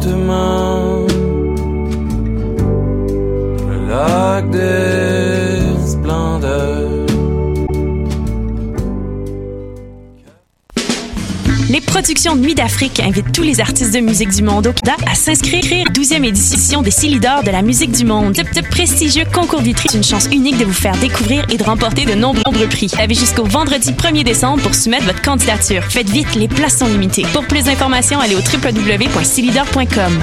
demain. Les productions Nuit d'Afrique invitent tous les artistes de musique du monde au Canada à s'inscrire à la 12e édition des six leaders de la musique du monde. Ce, ce prestigieux concours vitrine une chance unique de vous faire découvrir et de remporter de nombreux prix. Avez jusqu'au vendredi 1er décembre pour soumettre votre candidature. Faites vite, les places sont limitées. Pour plus d'informations, allez au www.sixleaders.com.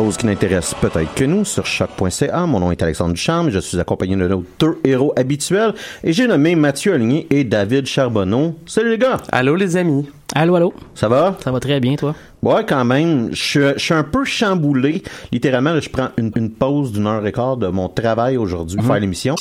Chose qui n'intéresse peut-être que nous sur choc.ca. Mon nom est Alexandre Ducharme. Je suis accompagné de nos deux héros habituels et j'ai nommé Mathieu Aligné et David Charbonneau. Salut les gars! Allô les amis! Allô, allô. Ça va? Ça va très bien, toi? Ouais, quand même. Je, suis- je suis un peu chamboulé. Littéralement, là, je prends une, une pause d'une heure et quart de mon travail aujourd'hui pour Mhm. faire l'émission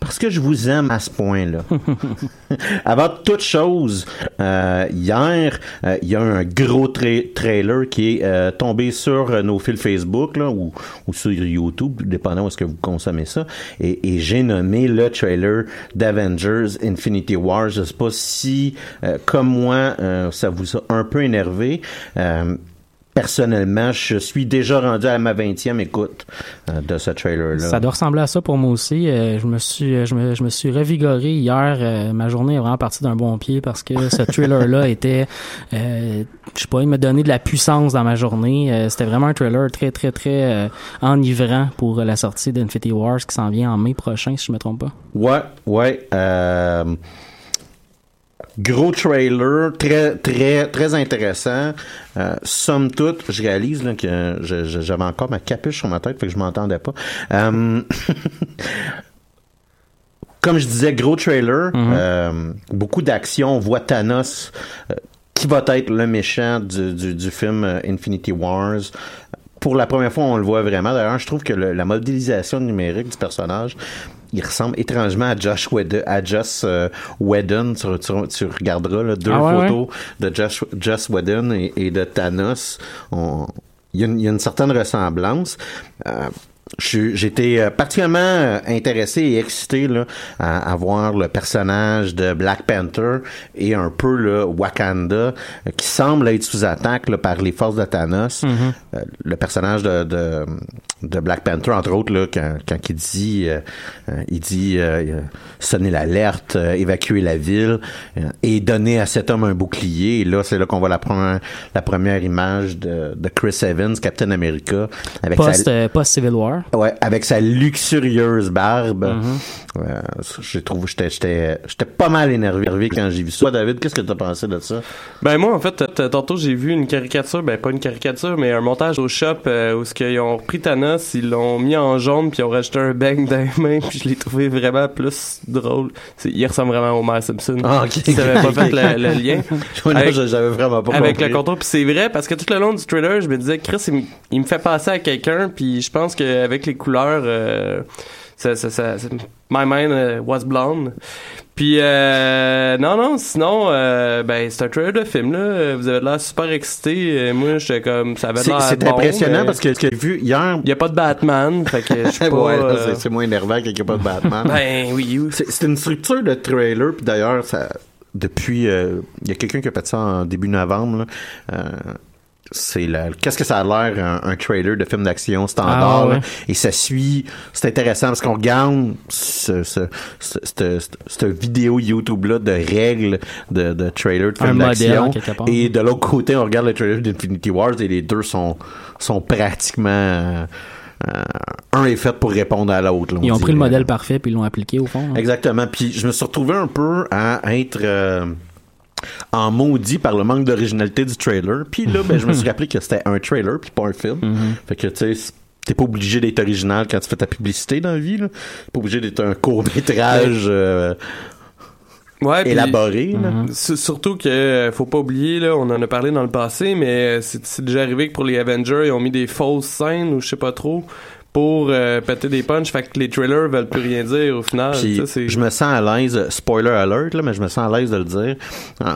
parce que je vous aime à ce point-là. Avant toute chose, euh, hier, euh, il y a un gros tra- trailer qui est euh, tombé sur euh, nos fils Facebook là, ou, ou sur YouTube, dépendant où est-ce que vous consommez ça. Et, et j'ai nommé le trailer d'Avengers Infinity War. Je sais pas si, euh, comme moi, euh, ça vous a un peu énervé. Euh, Personnellement, je suis déjà rendu à ma 20e écoute euh, de ce trailer-là. Ça doit ressembler à ça pour moi aussi. Euh, je me suis, euh, je me, je me suis revigoré hier. Euh, ma journée est vraiment partie d'un bon pied parce que ce trailer-là était, euh, je sais pas, il m'a donné de la puissance dans ma journée. Euh, C'était vraiment un trailer très, très, très euh, enivrant pour la sortie d'Infinity Wars qui s'en vient en mai prochain, si je me trompe pas. Ouais, ouais. Gros trailer, très, très, très intéressant. Euh, somme toute, je réalise là, que j'avais encore ma capuche sur ma tête, fait que je m'entendais pas. Euh, comme je disais, gros trailer, euh, beaucoup d'action. On voit Thanos, qui va être le méchant du, du, du film Infinity Wars. Pour la première fois, on le voit vraiment. D'ailleurs, je trouve que le- la modélisation numérique du personnage, il ressemble étrangement à Josh Whedon. À Joss euh, Whedon. Tu, tu, tu regarderas là, deux Ah ouais, photos de Josh, Joss Whedon et, et de Thanos. On- il, y a une, il y a une certaine ressemblance. Euh, J'étais euh, particulièrement euh, intéressé et excité là, à, à voir le personnage de Black Panther et un peu le Wakanda euh, qui semble être sous attaque là, par les forces de Thanos. Euh, le personnage de, de, de Black Panther, entre autres, là, quand, quand il dit, euh, il dit euh, sonner l'alerte, euh, évacuer la ville et donner à cet homme un bouclier. Et là, c'est là qu'on voit la première, la première image de, de Chris Evans, Captain America, avec post Civil War. Ouais, avec sa luxurieuse barbe. Mm-hmm. Euh, j'ai trouvé, j'étais, pas mal énervé quand j'ai vu ça. Toi, David, qu'est-ce que t'as pensé de ça? Ben moi en fait tantôt j'ai vu une caricature, ben pas une caricature mais un montage au shop euh, où ce qu'ils ont repris Thanos, ils l'ont mis en jaune puis ils ont rajouté un bang dans les mains puis je l'ai trouvé vraiment plus drôle. C'est- il ressemble vraiment à Homer Simpson. Ah, ok. Si t'avais pas fait le, le lien. J'avais vraiment pas avec compris. le contour puis c'est vrai parce que tout le long du trailer je me disais Chris il, me- il me fait passer à quelqu'un puis je pense qu'avec les couleurs euh, ça, ça, ça, my mind euh, was blown puis euh, non non sinon euh, ben c'est un trailer de film là vous avez l'air super excité moi j'étais comme ça avait C'est, l'air c'est bon, impressionnant mais parce que ce que j'ai vu hier. il y a pas de Batman fait que je suis pas ouais, là, euh, c'est, moins énervant qu'il n'y a pas de Batman. ben oui oui. c'est, une structure de trailer, puis d'ailleurs, ça, depuis, il y a quelqu'un qui a fait ça en début novembre, là, c'est qu'est-ce que ça a l'air un, trailer de film d'action standard ah, et ça suit c'est intéressant parce qu'on regarde ce, ce, cette vidéo YouTube là de règles de, de trailer de film d'action et de l'autre côté on regarde le trailer d'Infinity Wars et les deux sont sont pratiquement euh, un est fait pour répondre à l'autre. Ils ont pris le modèle parfait puis ils l'ont appliqué au fond. Hein. Exactement. Puis je me suis retrouvé un peu à être euh, en maudit par le manque d'originalité du trailer. Puis là, ben, je me suis rappelé que c'était un trailer puis pas un film. Mm-hmm. Fait que, tu sais, t'es pas obligé d'être original quand tu fais ta publicité dans la vie. T'es pas obligé d'être un court-métrage euh, ouais, élaboré. Mm-hmm. Surtout que euh, faut pas oublier, là, on en a parlé dans le passé, mais c'est déjà arrivé que pour les Avengers, ils ont mis des fausses scènes ou je sais pas trop pour euh, péter des punches, fait que les trailers veulent plus rien dire au final. je me sens à l'aise, spoiler alert, là, mais je me sens à l'aise de le dire.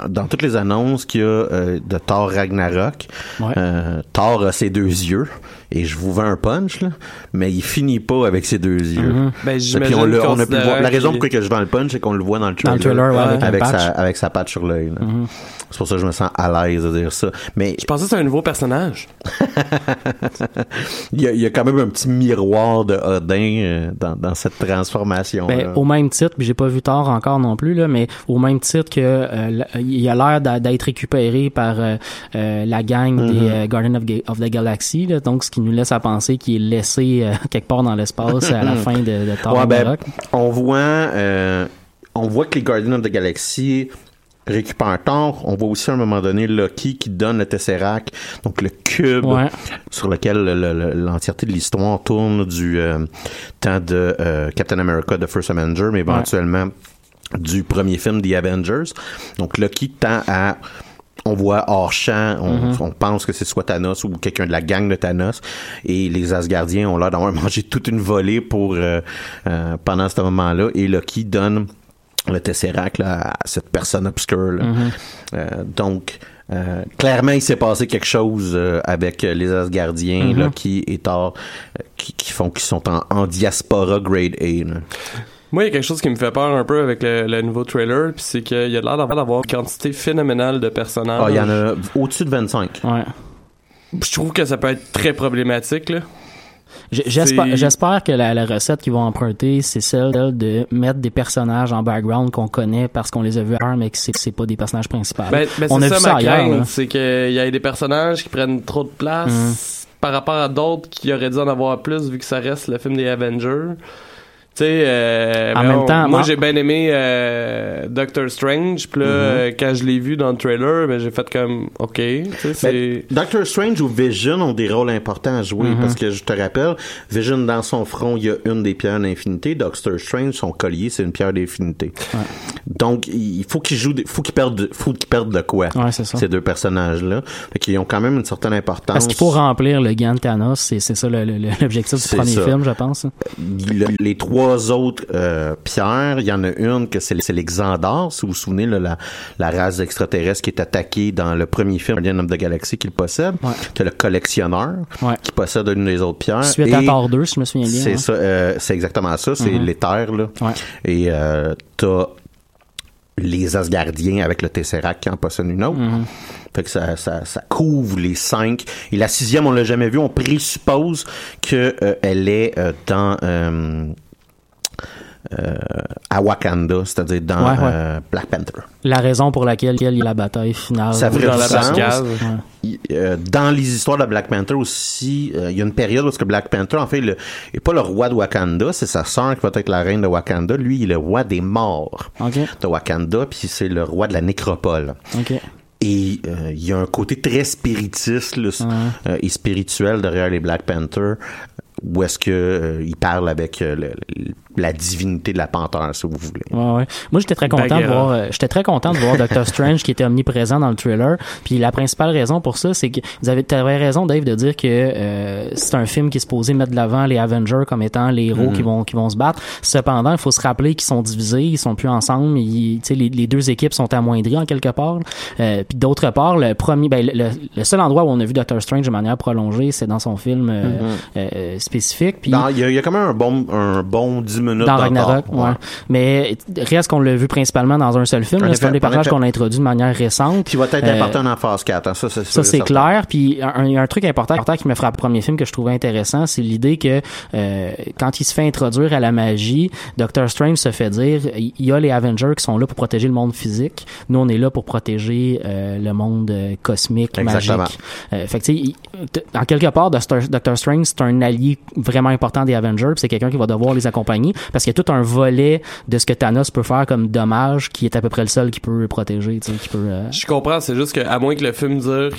Dans toutes les annonces qu'il y a euh, de Thor Ragnarok, euh, Thor a ses deux yeux et je vous vends un punch, là, mais il finit pas avec ses deux yeux. Mm-hmm. ben, puis on, on a pu voir, la raison pour laquelle je vends le punch, c'est qu'on le voit dans le trailer, avec, sa, avec sa patte sur l'œil. Mm-hmm. C'est pour ça que je me sens à l'aise de dire ça. Mais je pensais que c'était un nouveau personnage. il, y a, il, y a, quand même un petit miroir de Odin euh, dans, dans, cette transformation. Ben, au même titre, j'ai pas vu tard encore non plus là, mais au même titre que euh, il a l'air d'être récupéré par euh, la gang des mm-hmm. Guardians of, of, the Galaxy, là, donc ce qui nous laisse à penser qu'il est laissé quelque part dans l'espace à la fin de, de Thor ouais, ben, On voit on voit que les Guardians of the Galaxy récupère Thor. On voit aussi à un moment donné Loki qui donne le Tesseract, donc le cube sur lequel l'entièreté de l'histoire tourne du euh, temps de euh, Captain America, The First Avenger, mais éventuellement du premier film The Avengers. Donc Loki tend à on voit hors champ, on, mm-hmm. pense que c'est soit Thanos ou quelqu'un de la gang de Thanos, et les Asgardiens ont l'air d'avoir mangé toute une volée pour euh, pendant ce moment-là, et Loki donne le Tesseract là, à cette personne obscure. Là. Mm-hmm. Euh, donc, euh, clairement, il s'est passé quelque chose euh, avec les Asgardiens là, qui est tard, qui, qui, font qui sont en, en diaspora grade A. Moi, il y a quelque chose qui me fait peur un peu avec le, nouveau trailer, puis c'est qu'il y a l'air d'avoir une quantité phénoménale de personnages. Ah, il y en a au-dessus de 25. Ouais. Je trouve que ça peut être très problématique, là. J'espère que la, recette qu'ils vont emprunter, c'est celle de mettre des personnages en background qu'on connaît parce qu'on les a vus ailleurs, mais que c'est pas des personnages principaux. Ben, ben On a ça, vu ça ailleurs. C'est qu'il y a des personnages qui prennent trop de place mm. par rapport à d'autres qui auraient dû en avoir plus vu que ça reste le film des Avengers. Tu sais, euh, en même temps, moi j'ai bien aimé euh, Doctor Strange, puis là, mm-hmm. euh, quand je l'ai vu dans le trailer, ben j'ai fait comme OK. Ben, Doctor Strange ou Vision ont des rôles importants à jouer mm-hmm. parce que je te rappelle, Vision dans son front, il y a une des pierres d'infinité. Doctor Strange, son collier, c'est une pierre d'infinité. Donc il faut qu'ils jouent, faut qu'ils perdent, faut qu'ils perdent de quoi ces deux personnages-là. Fait qu'ils ont quand même une certaine importance. Parce qu'il faut remplir le gant de Thanos, c'est ça l'objectif du premier film, je pense. les trois autres euh, pierres. Il y en a une que c'est les Xandars, si vous vous souvenez, la, la race extraterrestre qui est attaquée dans le premier film Guardian of the Galaxy qu'il possède. Ouais. le collectionneur qui possède une des autres pierres. Suite à Thor 2, si je me souviens bien. C'est ça, euh, c'est exactement ça. C'est l'éther, là. Et euh, t'as les Asgardiens avec le Tesseract qui en possède une autre. Mm-hmm. Fait que ça, ça, ça, couvre les cinq. Et la sixième, on l'a jamais vue. On présuppose qu'elle euh, est euh, dans euh, à Wakanda, c'est-à-dire dans euh, Black Panther. La raison pour laquelle il y a la bataille finale. Ça fait dans la euh, dans les histoires de Black Panther aussi, il y a une période où Black Panther, en fait, il n'est pas le roi de Wakanda, c'est sa sœur qui va être la reine de Wakanda. Lui, il est le roi des morts de Wakanda, puis c'est le roi de la nécropole. Et il y a un côté très spiritiste et spirituel derrière les Black Panther où est-ce que il parle avec le, la divinité de la panthère, si vous voulez. Ouais, ouais. Moi, j'étais très content de voir, euh, j'étais très content de voir Doctor Strange qui était omniprésent dans le trailer. Puis la principale raison pour ça, c'est que vous avez, avais raison, Dave, de dire que euh, c'est un film qui est supposé mettre de l'avant les Avengers comme étant les héros qui mm. vont qui vont se battre. Cependant, il faut se rappeler qu'ils sont divisés, ils sont plus ensemble. Ils, les, les deux équipes sont amoindries en quelque part. Euh, puis d'autre part, le premier, ben, le, seul endroit où on a vu Doctor Strange de manière prolongée, c'est dans son film. Euh, mm-hmm. spécifique. Puis Il y, a- il y a quand même un bon, un bon 10 minutes dans. Ragnarok, ouais. Mais reste qu'on l'a vu principalement dans un seul film. En là. C'est un des en personnages effet. qu'on a introduit de manière récente. Qui va être Euh, important dans phase 4. hein. Ça, c'est clair. Puis un- il y a un truc important, important qui me frappe au premier film que je trouvais intéressant, c'est l'idée que euh, quand il se fait introduire à la magie, Doctor Strange se fait dire il y a les Avengers qui sont là pour protéger le monde physique. Nous, on est là pour protéger euh, le monde euh, cosmique, Exactement. magique. Euh, fait que, tu sais, il- t- en quelque part, Doctor, Doctor Strange, c'est un allié vraiment important des Avengers. C'est quelqu'un qui va devoir les accompagner parce qu'il y a tout un volet de ce que Thanos peut faire comme dommage qui est à peu près le seul qui peut le protéger, tu sais, qui peut. euh, Je comprends, c'est juste que à moins que le film dure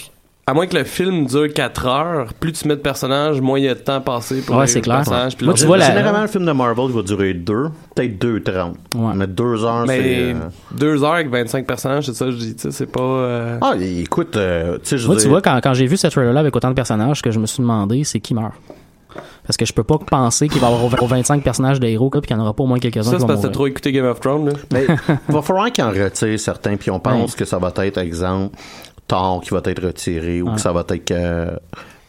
à moins que le film dure 4 heures, plus tu mets de personnages, moins il y a de temps passé pour Ouais, les clair. Moi, tu vois, la- Généralement, le film de Marvel il va durer 2, peut-être 2h30. Ouais. Mais 2 heures, c'est... Mais euh, 2 heures avec 25 personnages, c'est ça que je dis, tu sais, c'est pas... euh, Ah, écoute, euh, tu sais, je Moi, tu vois, quand, quand j'ai vu ce trailer-là avec autant de personnages, ce que je me suis demandé, c'est qui meurt. Parce que je peux pas penser qu'il va y avoir 25 personnages de héros, puis qu'il n'y en aura pas au moins quelques-uns Ça, c'est parce que t'as trop écouté Game of Thrones, là. Mais il va falloir qu'il en retire certains, puis on pense Ouais. que ça va être, exemple, Thor qui va être retiré, ou Ouais. que ça va être euh,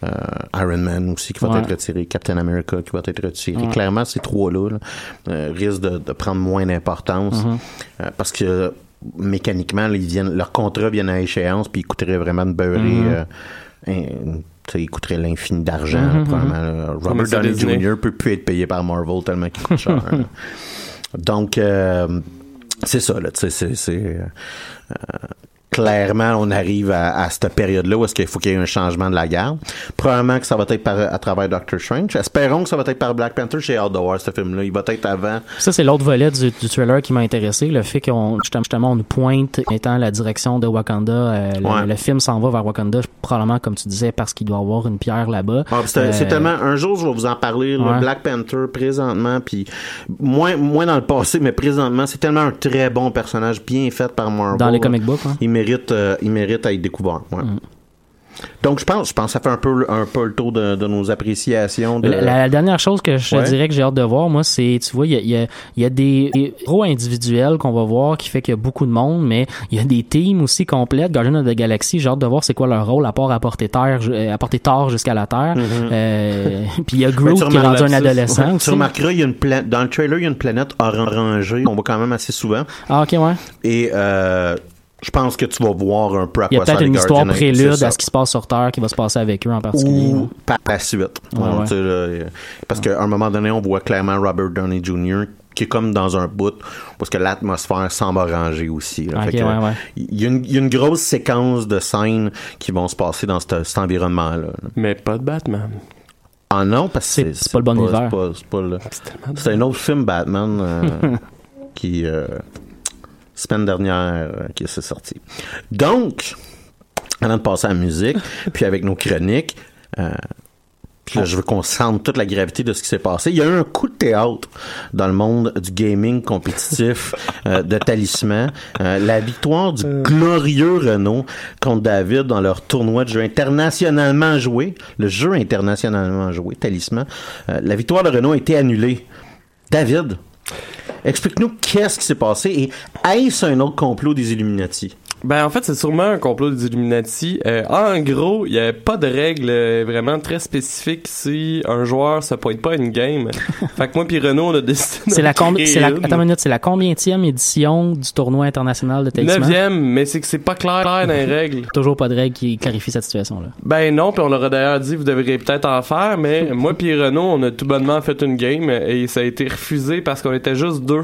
euh, Iron Man aussi qui va Ouais. être retiré, Captain America qui va être retiré. Ouais. Clairement, ces trois-là là, euh, risquent de, de prendre moins d'importance Mhm. euh, parce que mécaniquement, là, ils viennent, leur contrat vient à échéance, puis ils coûteraient vraiment de beurrer. Mhm. euh, il coûterait l'infini d'argent, Mhm, probablement. Comme Robert ça, Downey. Jr. peut plus être payé par Marvel tellement qu'il coûte cher. là. Donc, euh, c'est ça, là, tu sais, c'est, euh, clairement, on arrive à, à cette période-là où est-ce qu'il faut qu'il y ait un changement de la garde. Probablement que ça va être par, à travers Doctor Strange. Espérons que ça va être par Black Panther. J'ai hâte de voir ce film-là. Il va être avant. Ça, c'est l'autre volet du, du trailer qui m'a intéressé. Le fait qu'on justement, on nous pointe étant la direction de Wakanda. euh, le, Ouais. le film s'en va vers Wakanda, probablement, comme tu disais, parce qu'il doit avoir une pierre là-bas. Ah, c'est, Euh, c'est tellement un jour je vais vous en parler le Ouais. Black Panther présentement puis moins moins dans le passé mais présentement c'est tellement un très bon personnage bien fait par Marvel Dans les comic books, hein. il mérite euh, il mérite à être découvert ouais. Mm. donc je pense je pense que ça fait un peu un peu le tour de, de nos appréciations de La, la dernière chose que je Ouais. dirais que j'ai hâte de voir, moi, c'est, tu vois, il y a, il y a, il y a des des héros individuels qu'on va voir qui fait qu'il y a beaucoup de monde, mais il y a des teams aussi complètes. Guardians of the Galaxy, j'ai hâte de voir c'est quoi leur rôle à part apporter terre, euh, apporter tort jusqu'à la Terre. Euh, puis il y a Ben, Groot qui est rendu un adolescent Ouais, aussi. tu remarqueras il y a une pla- dans le trailer il y a une planète orangée on voit quand même assez souvent Ah, ok, ouais. et euh, je pense que tu vas voir un peu à Il y a quoi peut-être une histoire prélude à ce qui se passe sur Terre qui va se passer avec eux en particulier. ou par la suite. Ouais, Ouais, là, euh, parce qu'à un moment donné, on voit clairement Robert Downey Jr. qui est comme dans un bout parce que l'atmosphère semble ranger aussi. que, ouais, ouais. Il y, a une- il y a une grosse séquence de scènes qui vont se passer dans cet, cet environnement-là. là. Mais pas de Batman. Ah non, parce que C'est- c'est pas le bon univers. C'est un autre film Batman euh, qui euh, semaine dernière euh, qui s'est sorti. Donc, avant de passer à la musique, puis avec nos chroniques, euh, puis là, je veux qu'on sente toute la gravité de ce qui s'est passé. Il y a eu un coup de théâtre dans le monde du gaming compétitif euh, de Talisman. Euh, la victoire du glorieux Renault contre David dans leur tournoi de jeu internationalement joué. Le jeu internationalement joué, Talisman. Euh, la victoire de Renault a été annulée. David, explique-nous qu'est-ce qui s'est passé et est-ce un autre complot des Illuminati? Ben en fait c'est sûrement un complot des Illuminati. Euh, en gros, il y a pas de règles euh, vraiment très spécifiques si un joueur se pointe pas à une game. fait que moi puis Renaud on a décidé. C'est la, com- la, attends une minute, c'est la combienième édition du tournoi international de? Neuvième, mais c'est que c'est pas clair dans les règles. Toujours pas de règle qui clarifie cette situation-là. Ben non, puis on leur a d'ailleurs dit vous devriez peut-être en faire, mais moi puis Renaud, on a tout bonnement fait une game et ça a été refusé parce qu'on était juste deux.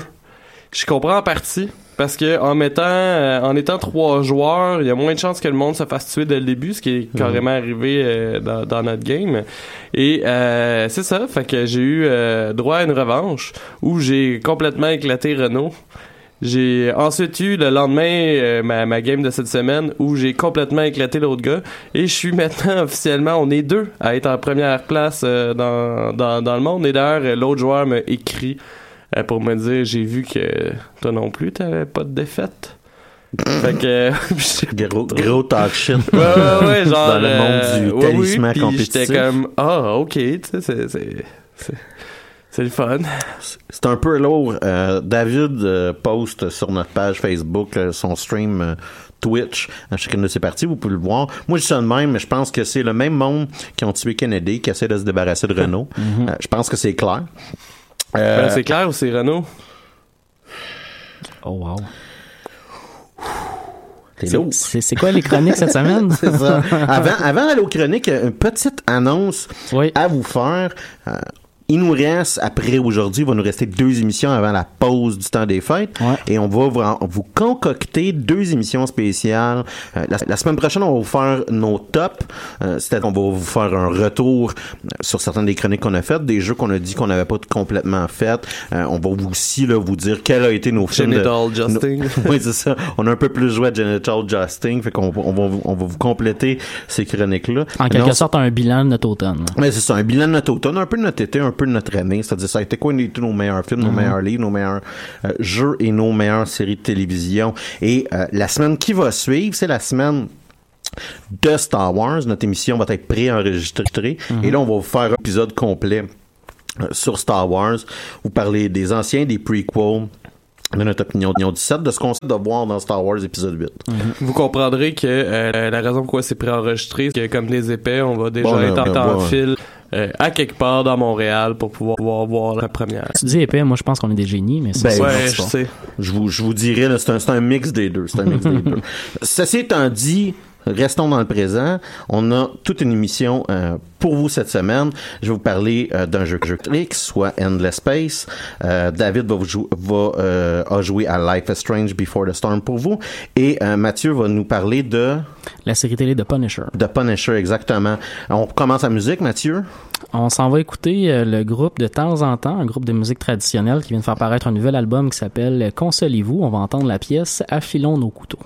Je comprends en partie. Parce que en mettant, euh, en étant trois joueurs, il y a moins de chances que le monde se fasse tuer dès le début, ce qui est carrément arrivé euh, dans, dans notre game. Et euh, c'est ça, fait que j'ai eu euh, droit à une revanche où j'ai complètement éclaté Renault. J'ai ensuite eu le lendemain euh, ma, ma game de cette semaine où j'ai complètement éclaté l'autre gars et je suis maintenant officiellement on est deux à être en première place euh, dans, dans, dans le monde et d'ailleurs l'autre joueur m'a écrit pour me dire j'ai vu que toi non plus t'avais pas de défaite fait que j'ai- Gros, gros talk shit. ouais ouais ouais genre Dans le monde euh, du oui, talisman puis compétitif. j'étais comme ah ok tu sais c'est le fun. C'est un peu lourd. Euh, David euh, poste sur notre page Facebook euh, son stream euh, Twitch à chacune de ses parties. Vous pouvez le voir. Moi, je suis ça de même, mais je pense que c'est le même monde qui ont tué Kennedy, qui essaie de se débarrasser de Renault. Euh, je pense que c'est clair. Euh, Ben, c'est clair ou c'est Renault? Oh, wow. c'est quoi les chroniques cette semaine? C'est ça. Avant, avant d'aller aux chroniques, une petite annonce Oui. à vous faire. Euh, il nous reste, après aujourd'hui, il va nous rester deux émissions avant la pause du temps des fêtes. Ouais. Et on va vous, vous concocter deux émissions spéciales. Euh, la, la semaine prochaine, on va vous faire nos tops. Euh, C'est-à-dire qu'on va vous faire un retour euh, sur certaines des chroniques qu'on a faites, des jeux qu'on a dit qu'on n'avait pas complètement fait. Euh, on va aussi là, vous dire quel a été nos films. de- Genital Justing. oui, c'est ça. On a un peu plus joué à Genital Justing, fait qu'on on va, vous- on va vous compléter ces chroniques-là. En quelque Non, sorte, un bilan de notre automne. mais c'est ça, un bilan de notre automne, un peu de notre été, un peu de notre année. C'est-à-dire, ça a été quoi nos meilleurs films, nos meilleurs livres, nos meilleurs euh, jeux et nos meilleures séries de télévision. Et euh, la semaine qui va suivre, c'est la semaine de Star Wars. Notre émission va être préenregistrée. Et là, on va vous faire un épisode complet euh, sur Star Wars. Vous parler des anciens, des prequels, de notre opinion du 17, de ce qu'on sait de voir dans Star Wars épisode 8. Vous comprendrez que euh, la raison pourquoi c'est préenregistré, c'est que comme les épais, on va déjà Bon, être ben, en ben, temps ouais. fil euh, à quelque part dans Montréal pour pouvoir voir, voir la première. Tu dis épais, moi je pense qu'on est des génies, mais c'est Ben, ça. ouais, je sais. Je vous, je vous dirais, c'est un, c'est un mix des deux. C'est un mix des deux. Ceci étant dit, restons dans le présent. On a toute une émission euh, pour vous cette semaine. Je vais vous parler euh, d'un jeu jeu X, soit Endless Space. Euh, David va, vous jou- va euh, a joué à Life is Strange Before the Storm pour vous. Et euh, Mathieu va nous parler de La série télé de Punisher. de Punisher exactement. On commence la musique, Mathieu. On s'en va écouter le groupe de temps en temps, un groupe de musique traditionnelle qui vient de faire paraître un nouvel album qui s'appelle Consolez-vous. On va entendre la pièce Affilons nos couteaux.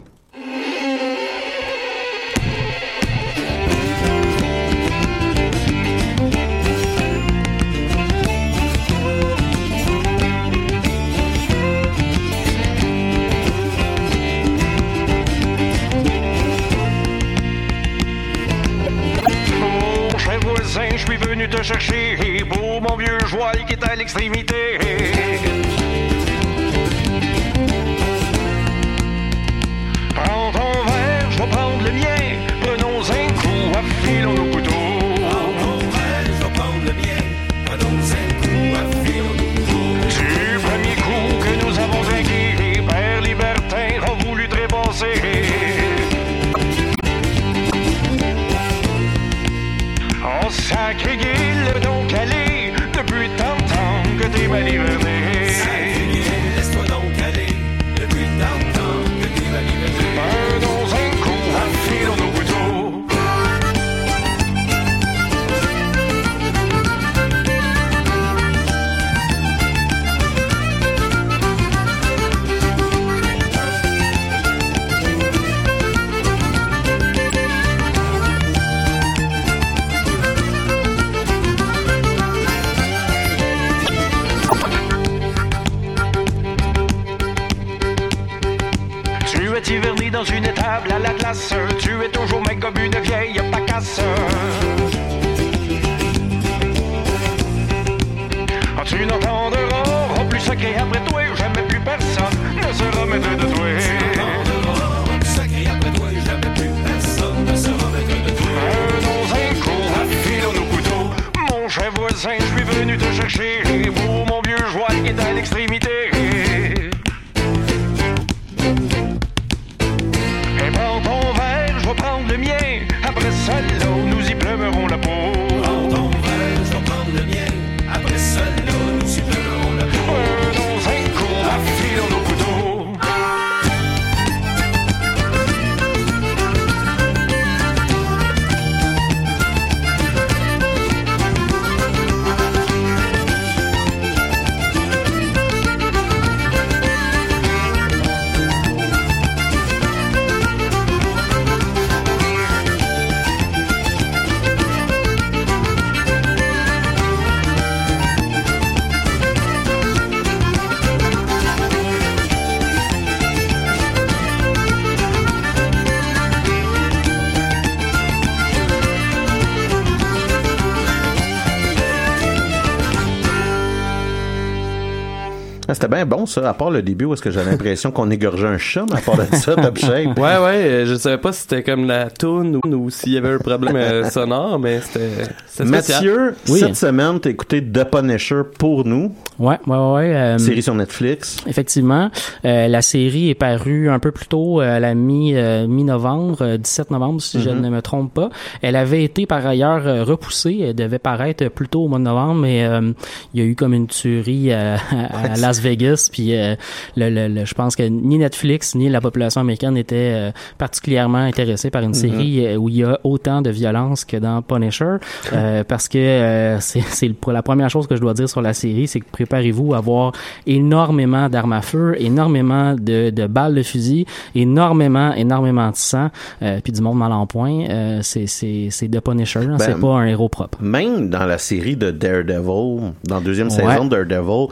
Bon, ça, à part le début où est-ce que j'ai l'impression qu'on égorgeait un chat, mais à part de ça, top shape. Ouais, ouais, euh, je savais pas si c'était comme la toune ou, ou s'il y avait un problème euh, sonore, mais c'était. Mathieu, Oui. cette semaine, t'as écouté The Punisher pour nous, Ouais, ouais, ouais. euh, série sur Netflix. Effectivement, euh, la série est parue un peu plus tôt, à la mi euh, mi-novembre, euh, 17 novembre si je Mhm. ne me trompe pas. Elle avait été par ailleurs repoussée, elle devait paraître plus tôt au mois de novembre, mais euh, il y a eu comme une tuerie à, à Las Vegas, puis euh, le, le- le- je pense que ni Netflix ni la population américaine était euh, particulièrement intéressée par une série euh, où il y a autant de violence que dans Punisher, euh, parce que euh, c'est pour la première chose que je dois dire sur la série, c'est que préparez-vous à avoir énormément d'armes à feu, énormément de, de balles de fusil, énormément, énormément de sang, euh, puis du monde mal en point. Euh, c'est c'est c'est The Punisher, hein, Ben, c'est pas un héros propre. Même dans la série de Daredevil, dans la deuxième Ouais. saison de Daredevil,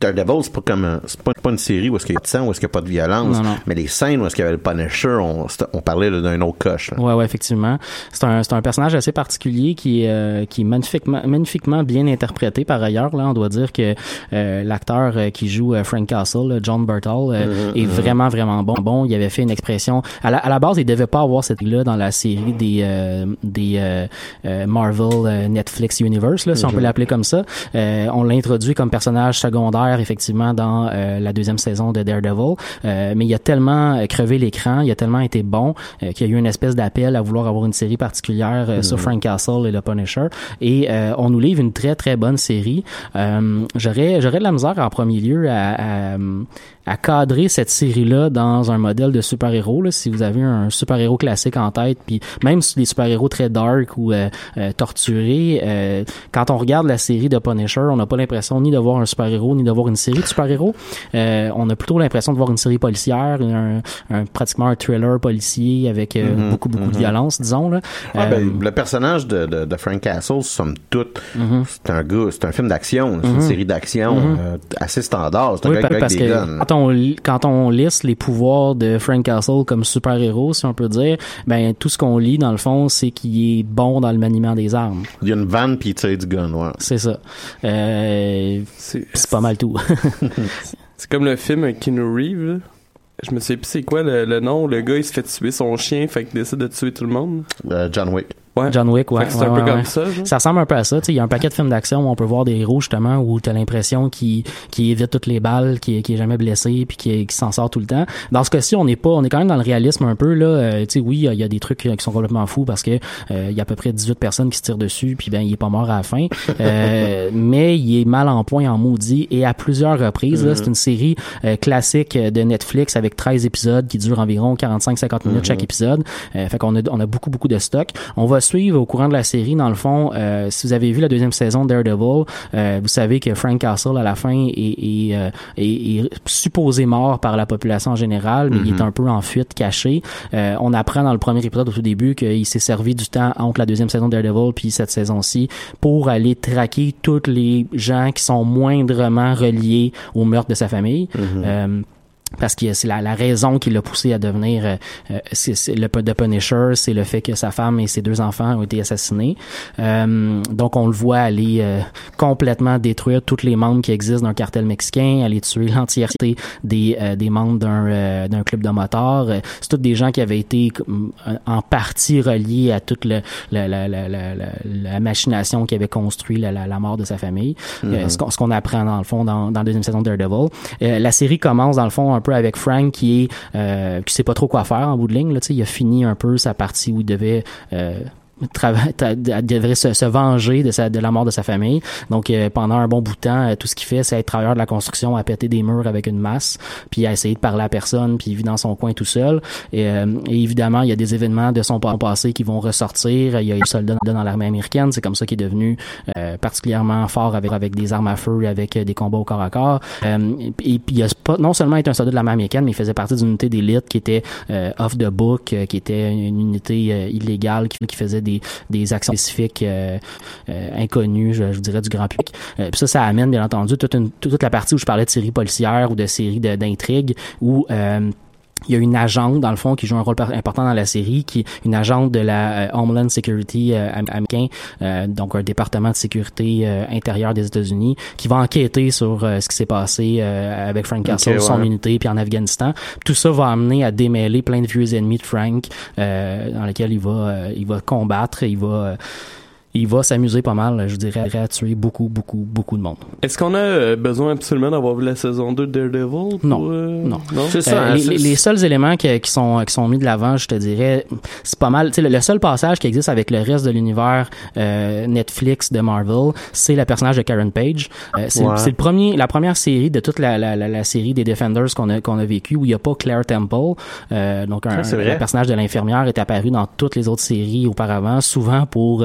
Daredevil, c'est pas comme c'est pas, pas une série où est-ce qu'il y a de sang, où est-ce qu'il n'y a pas de violence. Non, non. Mais les scènes où est-ce qu'il y avait le Punisher, on, parlait d'un autre coche. là. Ouais, ouais, effectivement. C'est un, c'est un personnage assez particulier qui euh, qui est magnifiquement, magnifiquement bien interprété par ailleurs. Là, on doit dire que euh, l'acteur euh, qui joue euh, Frank Castle, là, John Burtall, euh, est vraiment, vraiment bon. Bon, il avait fait une expression. À la, à la base, il devait pas avoir cette là dans la série des euh, des Marvel Netflix Universe, là, si on peut l'appeler comme ça. Euh, on l'a introduit comme personnage secondaire effectivement dans euh, la deuxième saison de Daredevil, Euh, mais il a tellement euh, crevé l'écran, il a tellement été bon euh, qu'il y a eu une espèce d'appel à vouloir avoir une série particulière euh, sur Frank Castle et le Punisher. Et on nous livre une très très bonne série. J'aurais j'aurais de la misère en premier lieu à, à, à cadrer cette série-là dans un modèle de super-héros. là. Si vous avez un super-héros classique en tête, puis même si des super-héros très dark ou euh, euh, torturés, euh, quand on regarde la série de Punisher, on n'a pas l'impression ni de voir un super-héros ni de voir une série de super-héros. Euh, on a plutôt l'impression de voir une série policière, un, un- pratiquement un thriller policier avec euh, Mhm, beaucoup beaucoup de violence, disons là. Ah, ben, le personnage de, de, de Frank Castle, somme toute, Mhm. c'est un gars, c'est un film d'action, c'est une série d'action euh, assez standard. C'est un Oui, gars avec des guns. Quand on, li- quand on liste les pouvoirs de Frank Castle comme super-héros, si on peut dire, ben tout ce qu'on lit dans le fond, c'est qu'il est bon dans le maniement des armes. Il y a une vanne puis il tire du gun, ouais. C'est ça. Euh, C'est pas mal tout. c'est comme le film Keanu Reeves. Je me sais plus c'est quoi le, le nom. Le gars, il se fait tuer son chien, fait qu'il décide de tuer tout le monde. Euh, John Wick. Ouais. John Wick, ouais. C'est ouais, un peu comme ça. genre. Ça ressemble un peu à ça. Il y a un paquet de films d'action où on peut voir des héros justement où tu as l'impression qu'ils évitent toutes les balles, qu'il qui est jamais blessé puis qu'il qui s'en sort tout le temps. Dans ce cas-ci, on n'est pas, on est quand même dans le réalisme un peu là. Euh, tu sais, oui, il y a- des trucs qui sont complètement fous parce que euh, il y a à peu près 18 personnes qui se tirent dessus puis ben il est pas mort à la fin. Euh, mais il est mal en point en maudit et à plusieurs reprises. là, C'est une série euh, classique de Netflix avec 13 épisodes qui durent environ 45-50 minutes chaque épisode. Euh, fait qu'on a, on a beaucoup beaucoup de stock. On va suivre au courant de la série, dans le fond, euh, si vous avez vu la deuxième saison de Daredevil, euh, vous savez que Frank Castle, à la fin, est, est, euh, est- est supposé mort par la population en général, mais il est un peu en fuite, caché. On apprend dans le premier épisode au tout début qu'il s'est servi du temps entre la deuxième saison de Daredevil puis cette saison-ci pour aller traquer tous les gens qui sont moindrement reliés au meurtre de sa famille. Euh, parce que c'est la, la raison qui l'a poussé à devenir euh, euh, c'est, le de Punisher, c'est le fait que sa femme et ses deux enfants ont été assassinés. Euh, donc on le voit aller euh, complètement détruire tous les membres qui existent d'un cartel mexicain, aller tuer l'entièreté des, euh, des membres d'un, euh, d'un club de motards. C'est tous des gens qui avaient été en partie reliés à toute le, la, la, la, la, la- la machination qui avait construit la, mort de sa famille. Ce, qu'on, ce qu'on apprend dans le fond dans, dans la deuxième saison de Daredevil. Euh, la série commence dans le fond un peu avec Frank qui est euh, qui sait pas trop quoi faire en bout de ligne. Là, il a fini un peu sa partie où il devait euh, devrait se, venger de, sa, de la mort de sa famille. Donc euh, pendant un bon bout de temps, euh, tout ce qu'il fait, c'est être travailleur de la construction, à péter des murs avec une masse, puis à essayer de parler à personne, puis il vit dans son coin tout seul. Et, euh, et évidemment, il y a des événements de son pa- passé qui vont ressortir. Il y a eu soldat dans l'armée américaine, c'est comme ça qu'il est devenu euh, particulièrement fort avec avec des armes à feu, avec euh, des combats au corps à corps. Euh, et, et puis il a pas non seulement été un soldat de l'armée américaine, mais il faisait partie d'une unité d'élite qui était off the book, qui était une unité illégale qui faisait des, des actions spécifiques euh, euh, inconnues, je, je dirais, du grand public. Euh, puis ça, ça amène, bien entendu, toute, toute la partie où je parlais de séries policières ou de séries d'intrigues où... Il y a une agente dans le fond qui joue un rôle important dans la série, qui est une agente de la euh, Homeland Security euh, am- américain, euh, donc un département de sécurité euh, intérieure des États-Unis, qui va enquêter sur euh, ce qui s'est passé euh, avec Frank Castle, son ouais. unité, puis en Afghanistan. Tout ça va amener à démêler plein de vieux ennemis de Frank, euh, dans lesquels il va, euh, il va combattre, il va, euh, il va s'amuser pas mal, je dirais, à tuer beaucoup, beaucoup, beaucoup de monde. Est-ce qu'on a euh, besoin absolument d'avoir vu la saison 2 de Daredevil? pour, Non. euh, Non. C'est ça. Euh, hein, les, c'est- seuls éléments que- qui sont qui sont mis de l'avant, je te dirais, c'est pas mal. Tu sais, le, le seul passage qui existe avec le reste de l'univers euh, Netflix de Marvel, c'est le personnage de Karen Page. Euh, c'est Ouais. c'est le premier, la première série de toute la, la, la, la série des Defenders qu'on a qu'on a vécu où il y a pas Claire Temple. Euh, donc un, Ah, c'est le personnage de l'infirmière est apparu dans toutes les autres séries auparavant, souvent pour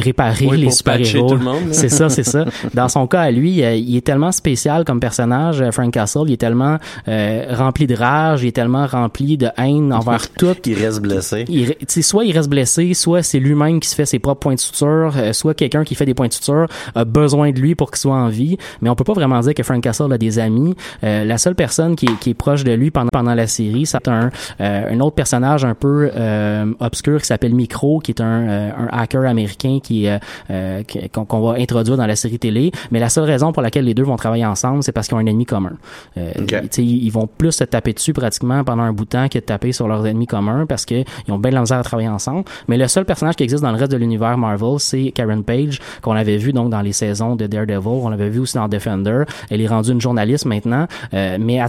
réparer Oui, les pour super patcher héros. tout le monde, là. C'est ça, c'est ça. Dans son cas à lui, euh, il est tellement spécial comme personnage, euh, Frank Castle. Il est tellement euh, rempli de rage, il est tellement rempli de haine envers tout. Il reste blessé. Il, soit il reste blessé, soit c'est lui-même qui se fait ses propres points de suture, euh, soit quelqu'un qui fait des points de suture a besoin de lui pour qu'il soit en vie. Mais on peut pas vraiment dire que Frank Castle a des amis. Euh, la seule personne qui est, qui est proche de lui pendant, pendant la série, c'est un, euh, un autre personnage un peu euh, obscur qui s'appelle Micro, qui est un, euh, un hacker américain qui euh, qui- qu'on va introduire dans la série télé. Mais la seule raison pour laquelle les deux vont travailler ensemble, c'est parce qu'ils ont un ennemi commun. Euh, ils vont plus se taper dessus pratiquement pendant un bout de temps que de taper sur leurs ennemis communs parce que ils ont bien de la misère à travailler ensemble. Mais le seul personnage qui existe dans le reste de l'univers Marvel, c'est Karen Page, qu'on avait vu donc dans les saisons de Daredevil. On l'avait vu aussi dans Defender. Elle est rendue une journaliste maintenant. Euh, mais à,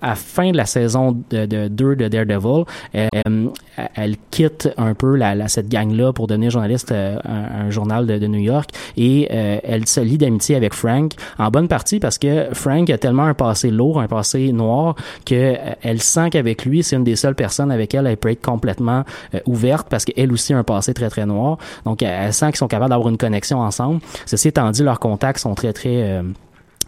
à, fin de la saison de, de 2 de Daredevil, euh, euh, elle quitte un peu la, la- cette gang-là pour devenir journaliste euh, un, journal de, de New York et euh, elle se lie d'amitié avec Frank en bonne partie parce que Frank a tellement un passé lourd, un passé noir que euh, elle sent qu'avec lui, c'est une des seules personnes avec elle elle peut être complètement euh, ouverte parce qu'elle aussi a un passé très très noir. Donc elle, elle sent qu'ils sont capables d'avoir une connexion ensemble. Ceci étant dit, leurs contacts sont très très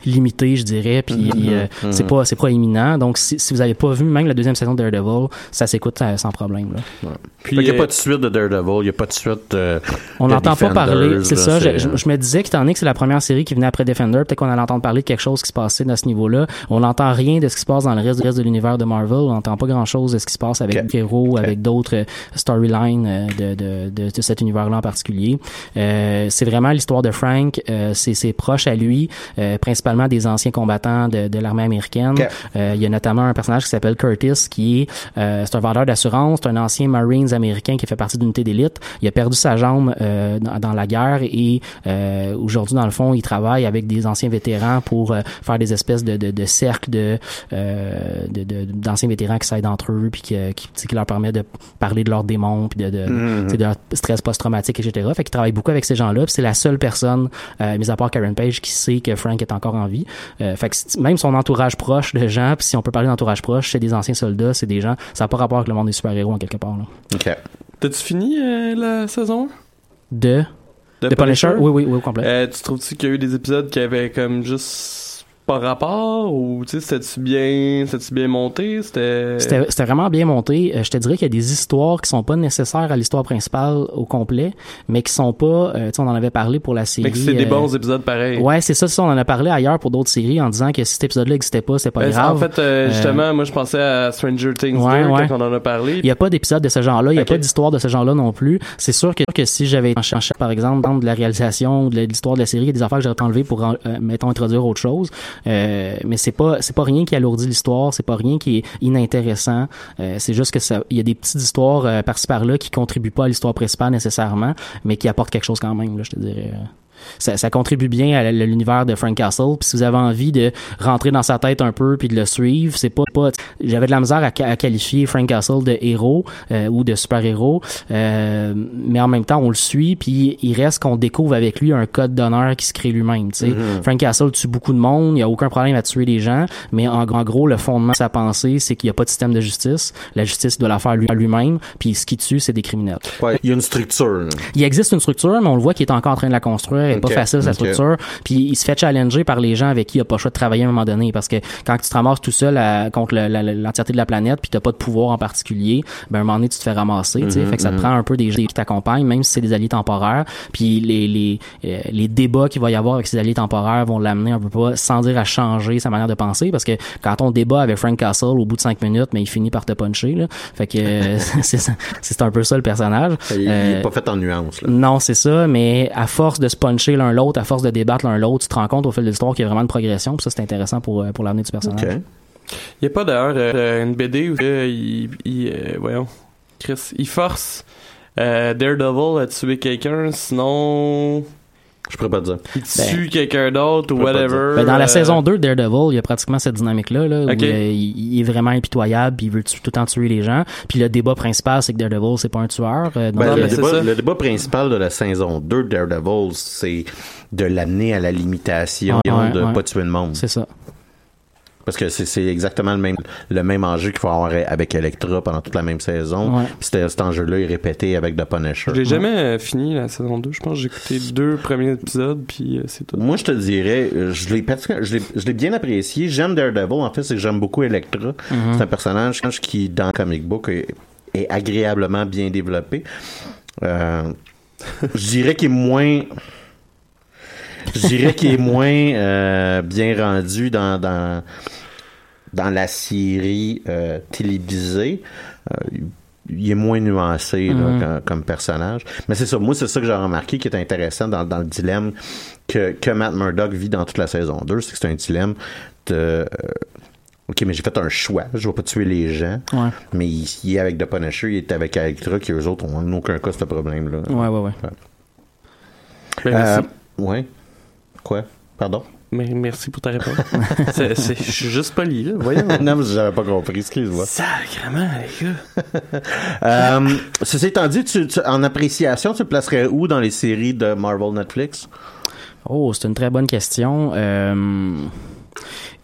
limité je dirais puis euh, c'est pas c'est pas imminent donc si, si vous avez pas vu même la deuxième saison de Daredevil ça s'écoute euh, sans problème là. Puis, qu'il n'y a euh, pas de suite de Daredevil, il n'y a pas de suite euh, On n'entend pas parler, c'est ça. Je, je- je me disais que étant donné que c'est la première série qui venait après Defender, peut-être qu'on allait entendre parler de quelque chose qui se passait à ce niveau-là. On n'entend rien de ce qui se passe dans le reste, reste de l'univers de Marvel. On n'entend pas grand-chose de ce qui se passe avec Ok. héros, avec d'autres euh, storylines euh, de, de, de, de cet univers-là en particulier. Euh, c'est vraiment l'histoire de Frank. Euh, c'est c'est proche à lui, euh, principalement des anciens combattants de, de l'armée américaine. Euh, il y a notamment un personnage qui s'appelle Curtis, qui est euh, c'est un vendeur d'assurance, c'est un ancien Marines américain qui fait partie d'unité d'élite. Il a perdu sa jambe euh, dans, dans la guerre et euh, aujourd'hui, dans le fond, il travaille avec des anciens vétérans pour euh, faire des espèces de, de, de cercles de, euh, de, d'anciens vétérans qui s'aident entre eux puis qui, qui, qui leur permet de parler de leurs démons puis de, de, tu sais, de leur stress post-traumatique, etc. Fait qu'il travaille beaucoup avec ces gens-là. c'est la seule personne, euh, mis à part Karen Page, qui sait que Frank est encore en vie. Euh, fait que même son entourage proche de gens, puis si on peut parler d'entourage proche, c'est des anciens soldats, c'est des gens, ça n'a pas rapport avec le monde des super-héros en quelque part. Là. OK. T'as-tu fini euh, la saison? De, De de Punisher? Oui, oui, oui, au complet. Euh, tu trouves-tu qu'il y a eu des épisodes qui avaient comme juste pas rapport ou tu sais c'était-tu bien c'était-tu bien monté? C'était C'était c'était vraiment bien monté. Euh, je te dirais qu'il y a des histoires qui sont pas nécessaires à l'histoire principale au complet, mais qui sont pas. euh, tu sais, on en avait parlé pour la série. mais c'est des euh, bons épisodes pareils Ouais, c'est ça, ça. On en a parlé ailleurs pour d'autres séries en disant que si cet épisode-là n'existait pas, c'est pas Ben, grave. en fait euh, justement moi je pensais à Stranger Things Ouais, 2 ouais. quand on en a parlé Il n'y a pas d'épisode de ce genre-là, il n'y a pas d'histoire de ce genre-là non plus. C'est sûr que, que si j'avais cherchant, par exemple, dans de la réalisation ou de l'histoire de la série, il y a des affaires que j'aurais pu enlever pour, euh, mettons, introduire autre chose. Euh, mais c'est pas, c'est pas rien qui alourdit l'histoire, c'est pas rien qui est inintéressant. Euh, c'est juste que ça, il y a des petites histoires euh, par-ci par-là qui contribuent pas à l'histoire principale nécessairement, mais qui apportent quelque chose quand même, là, je te dirais. Ça, ça contribue bien à l'univers de Frank Castle. Puis si vous avez envie de rentrer dans sa tête un peu puis de le suivre, c'est pas pas. J'avais de la misère à, à qualifier Frank Castle de héros euh, ou de super héros, euh, mais en même temps on le suit puis il reste qu'on découvre avec lui un code d'honneur qui se crée lui-même. Tu sais, Frank Castle tue beaucoup de monde, il y a aucun problème à tuer les gens, mais en, en gros le fondement de sa pensée c'est qu'il y a pas de système de justice. La justice doit la faire lui à lui-même. Puis ce qui tue c'est des criminels. Ouais, il y a une structure. là. Il existe une structure, mais on le voit qu'il est encore en train de la construire. Est pas facile sa structure. Puis il se fait challenger par les gens avec qui il a pas le choix de travailler à un moment donné, parce que quand tu te ramasses tout seul à- contre l'entièreté de la planète, puis t'as pas de pouvoir en particulier, ben à un moment donné tu te fais ramasser. tu sais. Mhm, fait que ça te mhm. prend un peu des gens qui t'accompagnent, même si c'est des alliés temporaires. Puis les les euh, les débats qu'il va y avoir avec ces alliés temporaires vont l'amener un peu pas, sans dire à changer sa manière de penser, parce que quand on débat avec Frank Castle au bout de cinq minutes, mais il finit par te puncher. Là. Fait que euh, c'est un peu ça le personnage. Il, il Euh, est pas fait en nuances. Là. non, c'est ça, mais à force de se puncher l'un l'autre, à force de débattre l'un l'autre, tu te rends compte au fil de l'histoire qu'il y a vraiment une progression, puis ça c'est intéressant pour euh, pour l'avenir du personnage. Il y a pas d'ailleurs euh, une BD où euh, il, il euh, voyons, Chris, il force euh, Daredevil à tuer quelqu'un, sinon Je pourrais pas te dire. il tue quelqu'un d'autre ou whatever. Ben, dans la euh, saison 2 de Daredevil, il y a pratiquement cette dynamique-là, là, Ok. où euh, il, il est vraiment impitoyable, puis il veut tout le temps tuer les gens. Puis le débat principal, c'est que Daredevil, c'est pas un tueur. euh, donc, Ben, le, débat, ça. le débat principal de la saison 2 de Daredevil, c'est de l'amener à la limitation ouais, de ouais. pas tuer le monde. c'est ça. Parce que c'est- exactement le même, le même enjeu qu'il faut avoir avec Electra pendant toute la même saison. Ouais. Puis cet enjeu-là est répété avec The Punisher. Je l'ai jamais euh, fini la saison 2. Je pense que j'ai écouté deux premiers épisodes puis euh, c'est tout. Moi, je te dirais, euh, je l'ai partic- je l'ai je l'ai bien apprécié. J'aime Daredevil. En fait, c'est que j'aime beaucoup Electra. C'est un personnage qui, dans le comic book, est, est agréablement bien développé. Euh, je dirais qu'il est moins... Je dirais qu'il est moins euh, bien rendu dans, dans, dans la série euh, télévisée. Euh, il est moins nuancé là, Mhm. comme, comme personnage. Mais c'est ça, moi, c'est ça que j'ai remarqué qui est intéressant dans, dans le dilemme que, que Matt Murdock vit dans toute la saison 2, c'est que c'est un dilemme de... euh, OK, mais j'ai fait un choix. Je vais pas tuer les gens. Ouais. Mais il, il est avec The Punisher, il est avec Electra, qui eux autres ont en aucun cas ce problème-là. Ouais, ouais, ouais. Ben, Euh, ouais. Quoi? Pardon? Mais- merci pour ta réponse. C'est- c'est- Je suis juste poli, là. Voyons. non, mais j'avais pas compris, excuse-moi. Sacrement, les gars. Euh, ceci étant dit, tu, tu- en appréciation, tu le placerais où dans les séries de Marvel Netflix? Oh, c'est une très bonne question. Euh,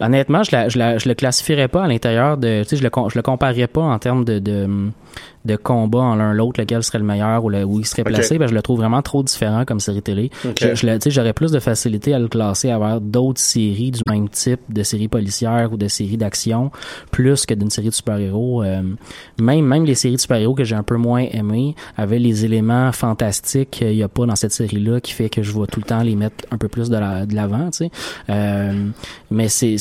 honnêtement, je, la, je, la, je le classifierais pas à l'intérieur de. Tu sais, je le, je le comparerais pas en termes de, de, de combat en l'un l'autre, lequel serait le meilleur ou le- où il serait placé. Ben, je le trouve vraiment trop différent comme série télé. Ok. Je, je le- tu sais, j'aurais plus de facilité à le classer à avoir d'autres séries du même type, de séries policières ou de séries d'action, plus que d'une série de super-héros. Euh, même, même les séries de super-héros que j'ai un peu moins aimées avaient les éléments fantastiques qu'il n'y a pas dans cette série-là qui fait que je vais tout le temps les mettre un peu plus de la- de l'avant, tu sais. Euh, mais c'est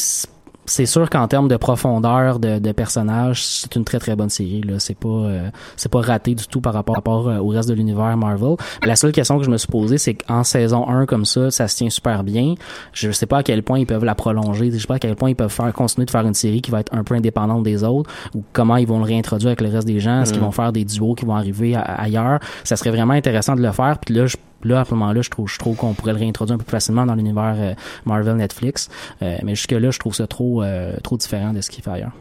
c'est sûr qu'en termes de profondeur de, de personnages, c'est une très très bonne série. Là, c'est pas euh, c'est pas raté du tout par rapport, euh, au reste de l'univers Marvel. La seule question que je me suis posée, c'est qu'en saison 1 comme ça, ça se tient super bien. Je sais pas à quel point ils peuvent la prolonger. Je sais pas à quel point ils peuvent faire continuer de faire une série qui va être un peu indépendante des autres ou comment ils vont le réintroduire avec le reste des gens. Est-ce qu'ils vont faire des duos qui vont arriver a- ailleurs? Ça serait vraiment intéressant de le faire. Puis là, je Là, à ce moment-là, je trouve, je trouve qu'on pourrait le réintroduire un peu plus facilement dans l'univers euh, Marvel Netflix. Euh, mais jusque-là, je trouve ça trop, euh, trop différent de ce qu'il fait ailleurs.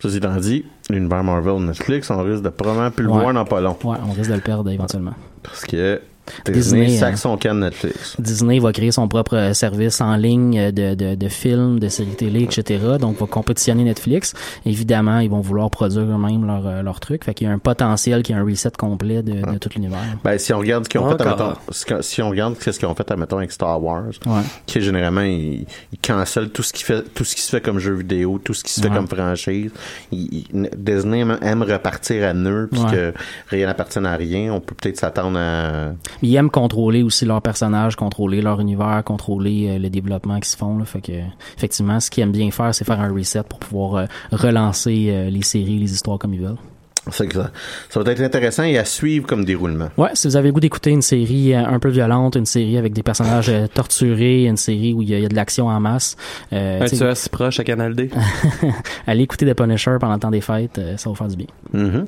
Ceci étant dit, l'univers Marvel Netflix, on risque de probablement plus le Ouais. voir dans pas long. Ouais, on risque de le perdre éventuellement. Parce que Disney, Disney, sac hein. son can Netflix. Disney va créer son propre euh, service en ligne de, de, de films, de séries télé, etc. Donc, va compétitionner Netflix. Évidemment, ils vont vouloir produire eux-mêmes leur, euh, leur truc. Fait qu'il y a un potentiel qui est un reset complet de, de tout l'univers. Ben, si on regarde ce qu'ils ont fait, admettons, ce si on regarde qu'est-ce qu'ils ont fait, admettons, avec Star Wars, Ouais. qui généralement, ils, ils cancellent tout ce qui fait, tout ce qui se fait comme jeu vidéo, tout ce qui se fait Ouais. comme franchise. Ils- ils- Disney aime, aime repartir à nœud, puisque Ouais. rien n'appartient à rien. On peut peut-être s'attendre à, Ils aiment contrôler aussi leurs personnages, contrôler leur univers, contrôler euh, le développement qui se font. Là. Fait que, effectivement, ce qu'ils aiment bien faire, c'est faire un reset pour pouvoir euh, relancer euh, les séries, les histoires comme ils veulent. c'est ça, ça va être intéressant et à suivre comme déroulement. Ouais, si vous avez le goût d'écouter une série euh, un peu violente, une série avec des personnages torturés, une série où il y a, il y a de l'action en masse, euh, Un tueur si proche à Canal D. allez écouter The Punisher pendant le temps des fêtes, ça va faire du bien. Mhm.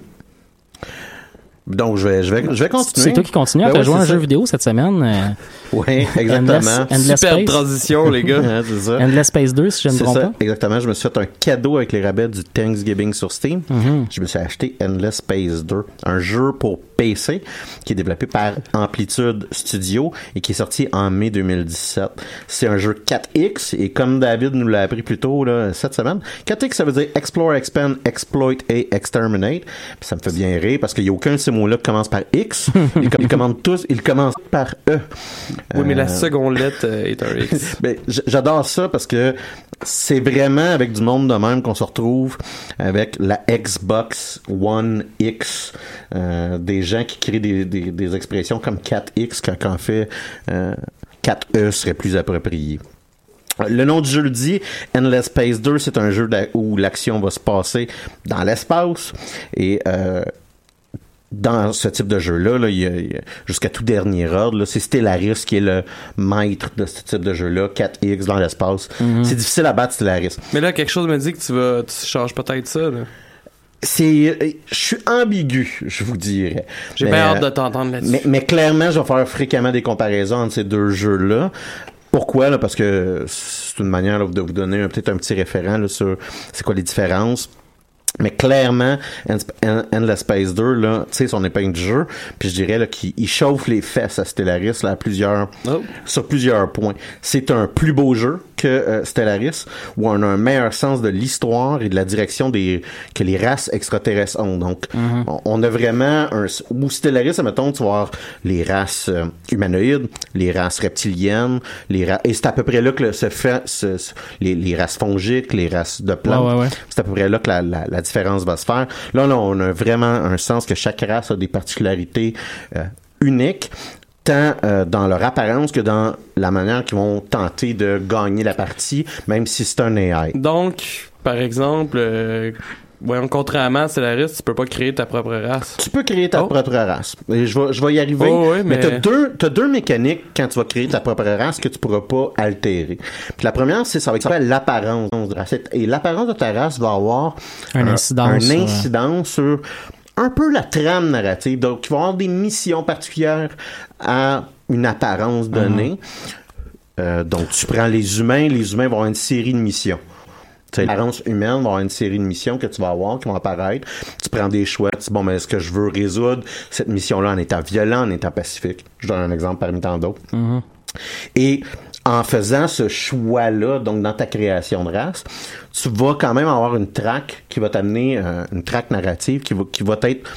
Donc, je vais, je vais, je vais continuer. C'est toi qui continue à Ben te ouais, jouer à un jeu vidéo cette semaine. euh, Oui, exactement. Endless- Endless Space. transition, les gars. Hein, c'est ça. Endless Space 2, si je ne me trompe ça, pas. exactement. Je me suis fait un cadeau avec les rabais du Thanksgiving sur Steam. Mhm. Je me suis acheté Endless Space 2, un jeu pour PC qui est développé par Amplitude Studio et qui est sorti en mai 2017. C'est un jeu 4X et comme David nous l'a appris plus tôt là, cette semaine, 4X ça veut dire Explore, Expand, Exploit et Exterminate. Puis ça me fait bien rire parce qu'il n'y a aucun sim mots-là commencent par X. ils, ils commandent tous, ils commencent par E. Oui, mais la Euh, seconde lettre euh, est un X. ben, j'adore ça parce que c'est vraiment avec du monde de même qu'on se retrouve avec la Xbox One X, euh, des gens qui créent des, des, des expressions comme 4X quand, quand en fait euh, 4E serait plus approprié. Le nom du jeu le dit, Endless Space 2, c'est un jeu où l'action va se passer dans l'espace et euh, dans ce type de jeu-là, là, il y a, il y a- jusqu'à tout dernier ordre, c'est Stellaris qui est le maître de ce type de jeu-là, 4X dans l'espace. Mhm. C'est difficile à battre Stellaris. Mais là, quelque chose me dit que tu vas, tu changes peut-être ça. là. C'est, euh, je suis ambigu, je vous dirais. J'ai Mais, bien hâte de t'entendre là-dessus. Mais, mais clairement, je vais faire fréquemment des comparaisons entre ces deux jeux-là. Pourquoi? Là? Parce que c'est une manière là, de vous donner un- peut-être un petit référent là, sur c'est quoi les différences. Mais clairement, End- End- Endless Space 2, là, tu sais, son épingle du jeu, puis je dirais là, qu'il il chauffe les fesses à Stellaris là, à plusieurs, Oh. sur plusieurs points. C'est un plus beau jeu que euh, Stellaris, où on a un meilleur sens de l'histoire et de la direction des que les races extraterrestres ont. Donc, on, on a vraiment un... Ou Stellaris, admettons, tu vas voir les races euh, humanoïdes, les races reptiliennes, les ra- et c'est à peu près là que le- se fait les, les races fongiques, les races de plantes. Ouais, ouais, ouais. C'est à peu près là que la, la, la différence va se faire. Là, là, on a vraiment un sens que chaque race a des particularités euh, uniques, tant euh, dans leur apparence que dans la manière qu'ils vont tenter de gagner la partie, même si c'est un AI. Donc, par exemple, euh, voyons, contrairement à Stellaris, tu peux pas créer ta propre race. Tu peux créer ta Oh. propre race. Et je vais, je vais y arriver. Oh, oui, mais mais- t'as deux, t'as deux mécaniques quand tu vas créer ta propre race que tu pourras pas altérer. Puis la première, c'est ça va être l'apparence de race. Et l'apparence de ta race va avoir Un incidence un sur- incidence sur un peu la trame narrative. Donc, il va y avoir des missions particulières à une apparence donnée. Euh, donc, tu prends les humains, les humains vont avoir une série de missions. L'apparence humaine va avoir une série de missions que tu vas avoir, qui vont apparaître. Tu prends des choix. Tu dis, bon, mais est-ce que je veux résoudre cette mission-là en étant violent, en étant pacifique? Je donne un exemple parmi tant d'autres. Et en faisant ce choix-là, donc dans ta création de race, tu vas quand même avoir une traque qui va t'amener, euh, une traque narrative qui va, qui va être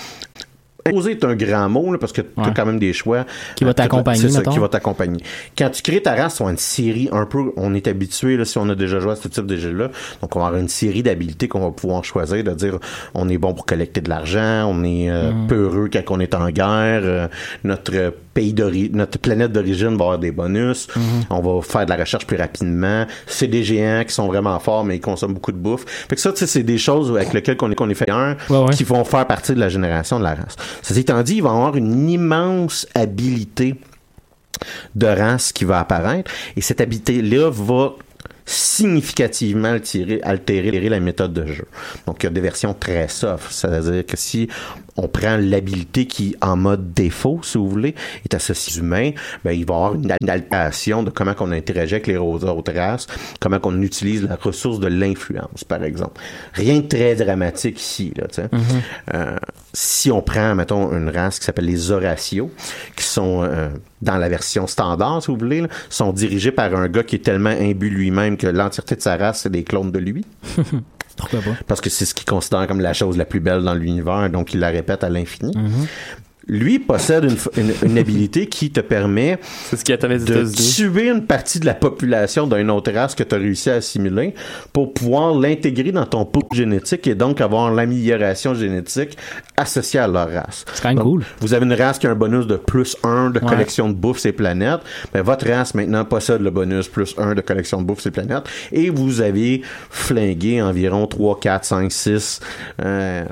Imposer est un grand mot, là, parce que tu as Ouais. quand même des choix. Qui va Euh, t'accompagner, C'est ça, mettons. qui va t'accompagner. Quand tu crées ta race, tu as une série un peu, on est habitué, là, si on a déjà joué à ce type de jeu-là, donc on va avoir une série d'habilités qu'on va pouvoir choisir, de dire, on est bon pour collecter de l'argent, on est euh, Mm. peureux quand on est en guerre, euh, notre pays d'origine, notre planète d'origine va avoir des bonus, Mm-hmm. on va faire de la recherche plus rapidement, c'est des géants qui sont vraiment forts, mais ils consomment beaucoup de bouffe. Fait que ça, tu sais, c'est des choses avec lesquelles on est, qu'on est fait un, Ouais, ouais. qui vont faire partie de la génération de la race. Ceci étant dit, il va avoir une immense habilité de race qui va apparaître et cette habilité-là va significativement altérer, altérer la méthode de jeu. Donc, il y a des versions très soft. C'est-à-dire que si on prend l'habilité qui, en mode défaut, si vous voulez, est associée aux humains, ben, il va y avoir une, altération de comment on interagit avec les autres races, comment on utilise la ressource de l'influence, par exemple. Rien de très dramatique ici, là, sais. Euh, si on prend, mettons, une race qui s'appelle les Horaciaux, qui sont euh, dans la version standard, si vous voulez, là, sont dirigés par un gars qui est tellement imbu lui-même que l'entièreté de sa race, c'est des clones de lui. Pourquoi pas? Parce que c'est ce qu'il considère comme la chose la plus belle dans l'univers, donc il la répète à l'infini. Lui possède une, f- une- une habilité qui te permet ce qui de tuer une partie de la population d'une autre race que tu as réussi à assimiler pour pouvoir l'intégrer dans ton pool génétique et donc avoir l'amélioration génétique associée à leur race. C'est quand même Donc, cool. Vous avez une race qui a un bonus de plus 1 de Ouais. collection de bouffe ces planètes. Ben, votre race maintenant possède le bonus plus 1 de collection de bouffe ces planètes et vous avez flingué environ 3, 4, 5, 6 euh,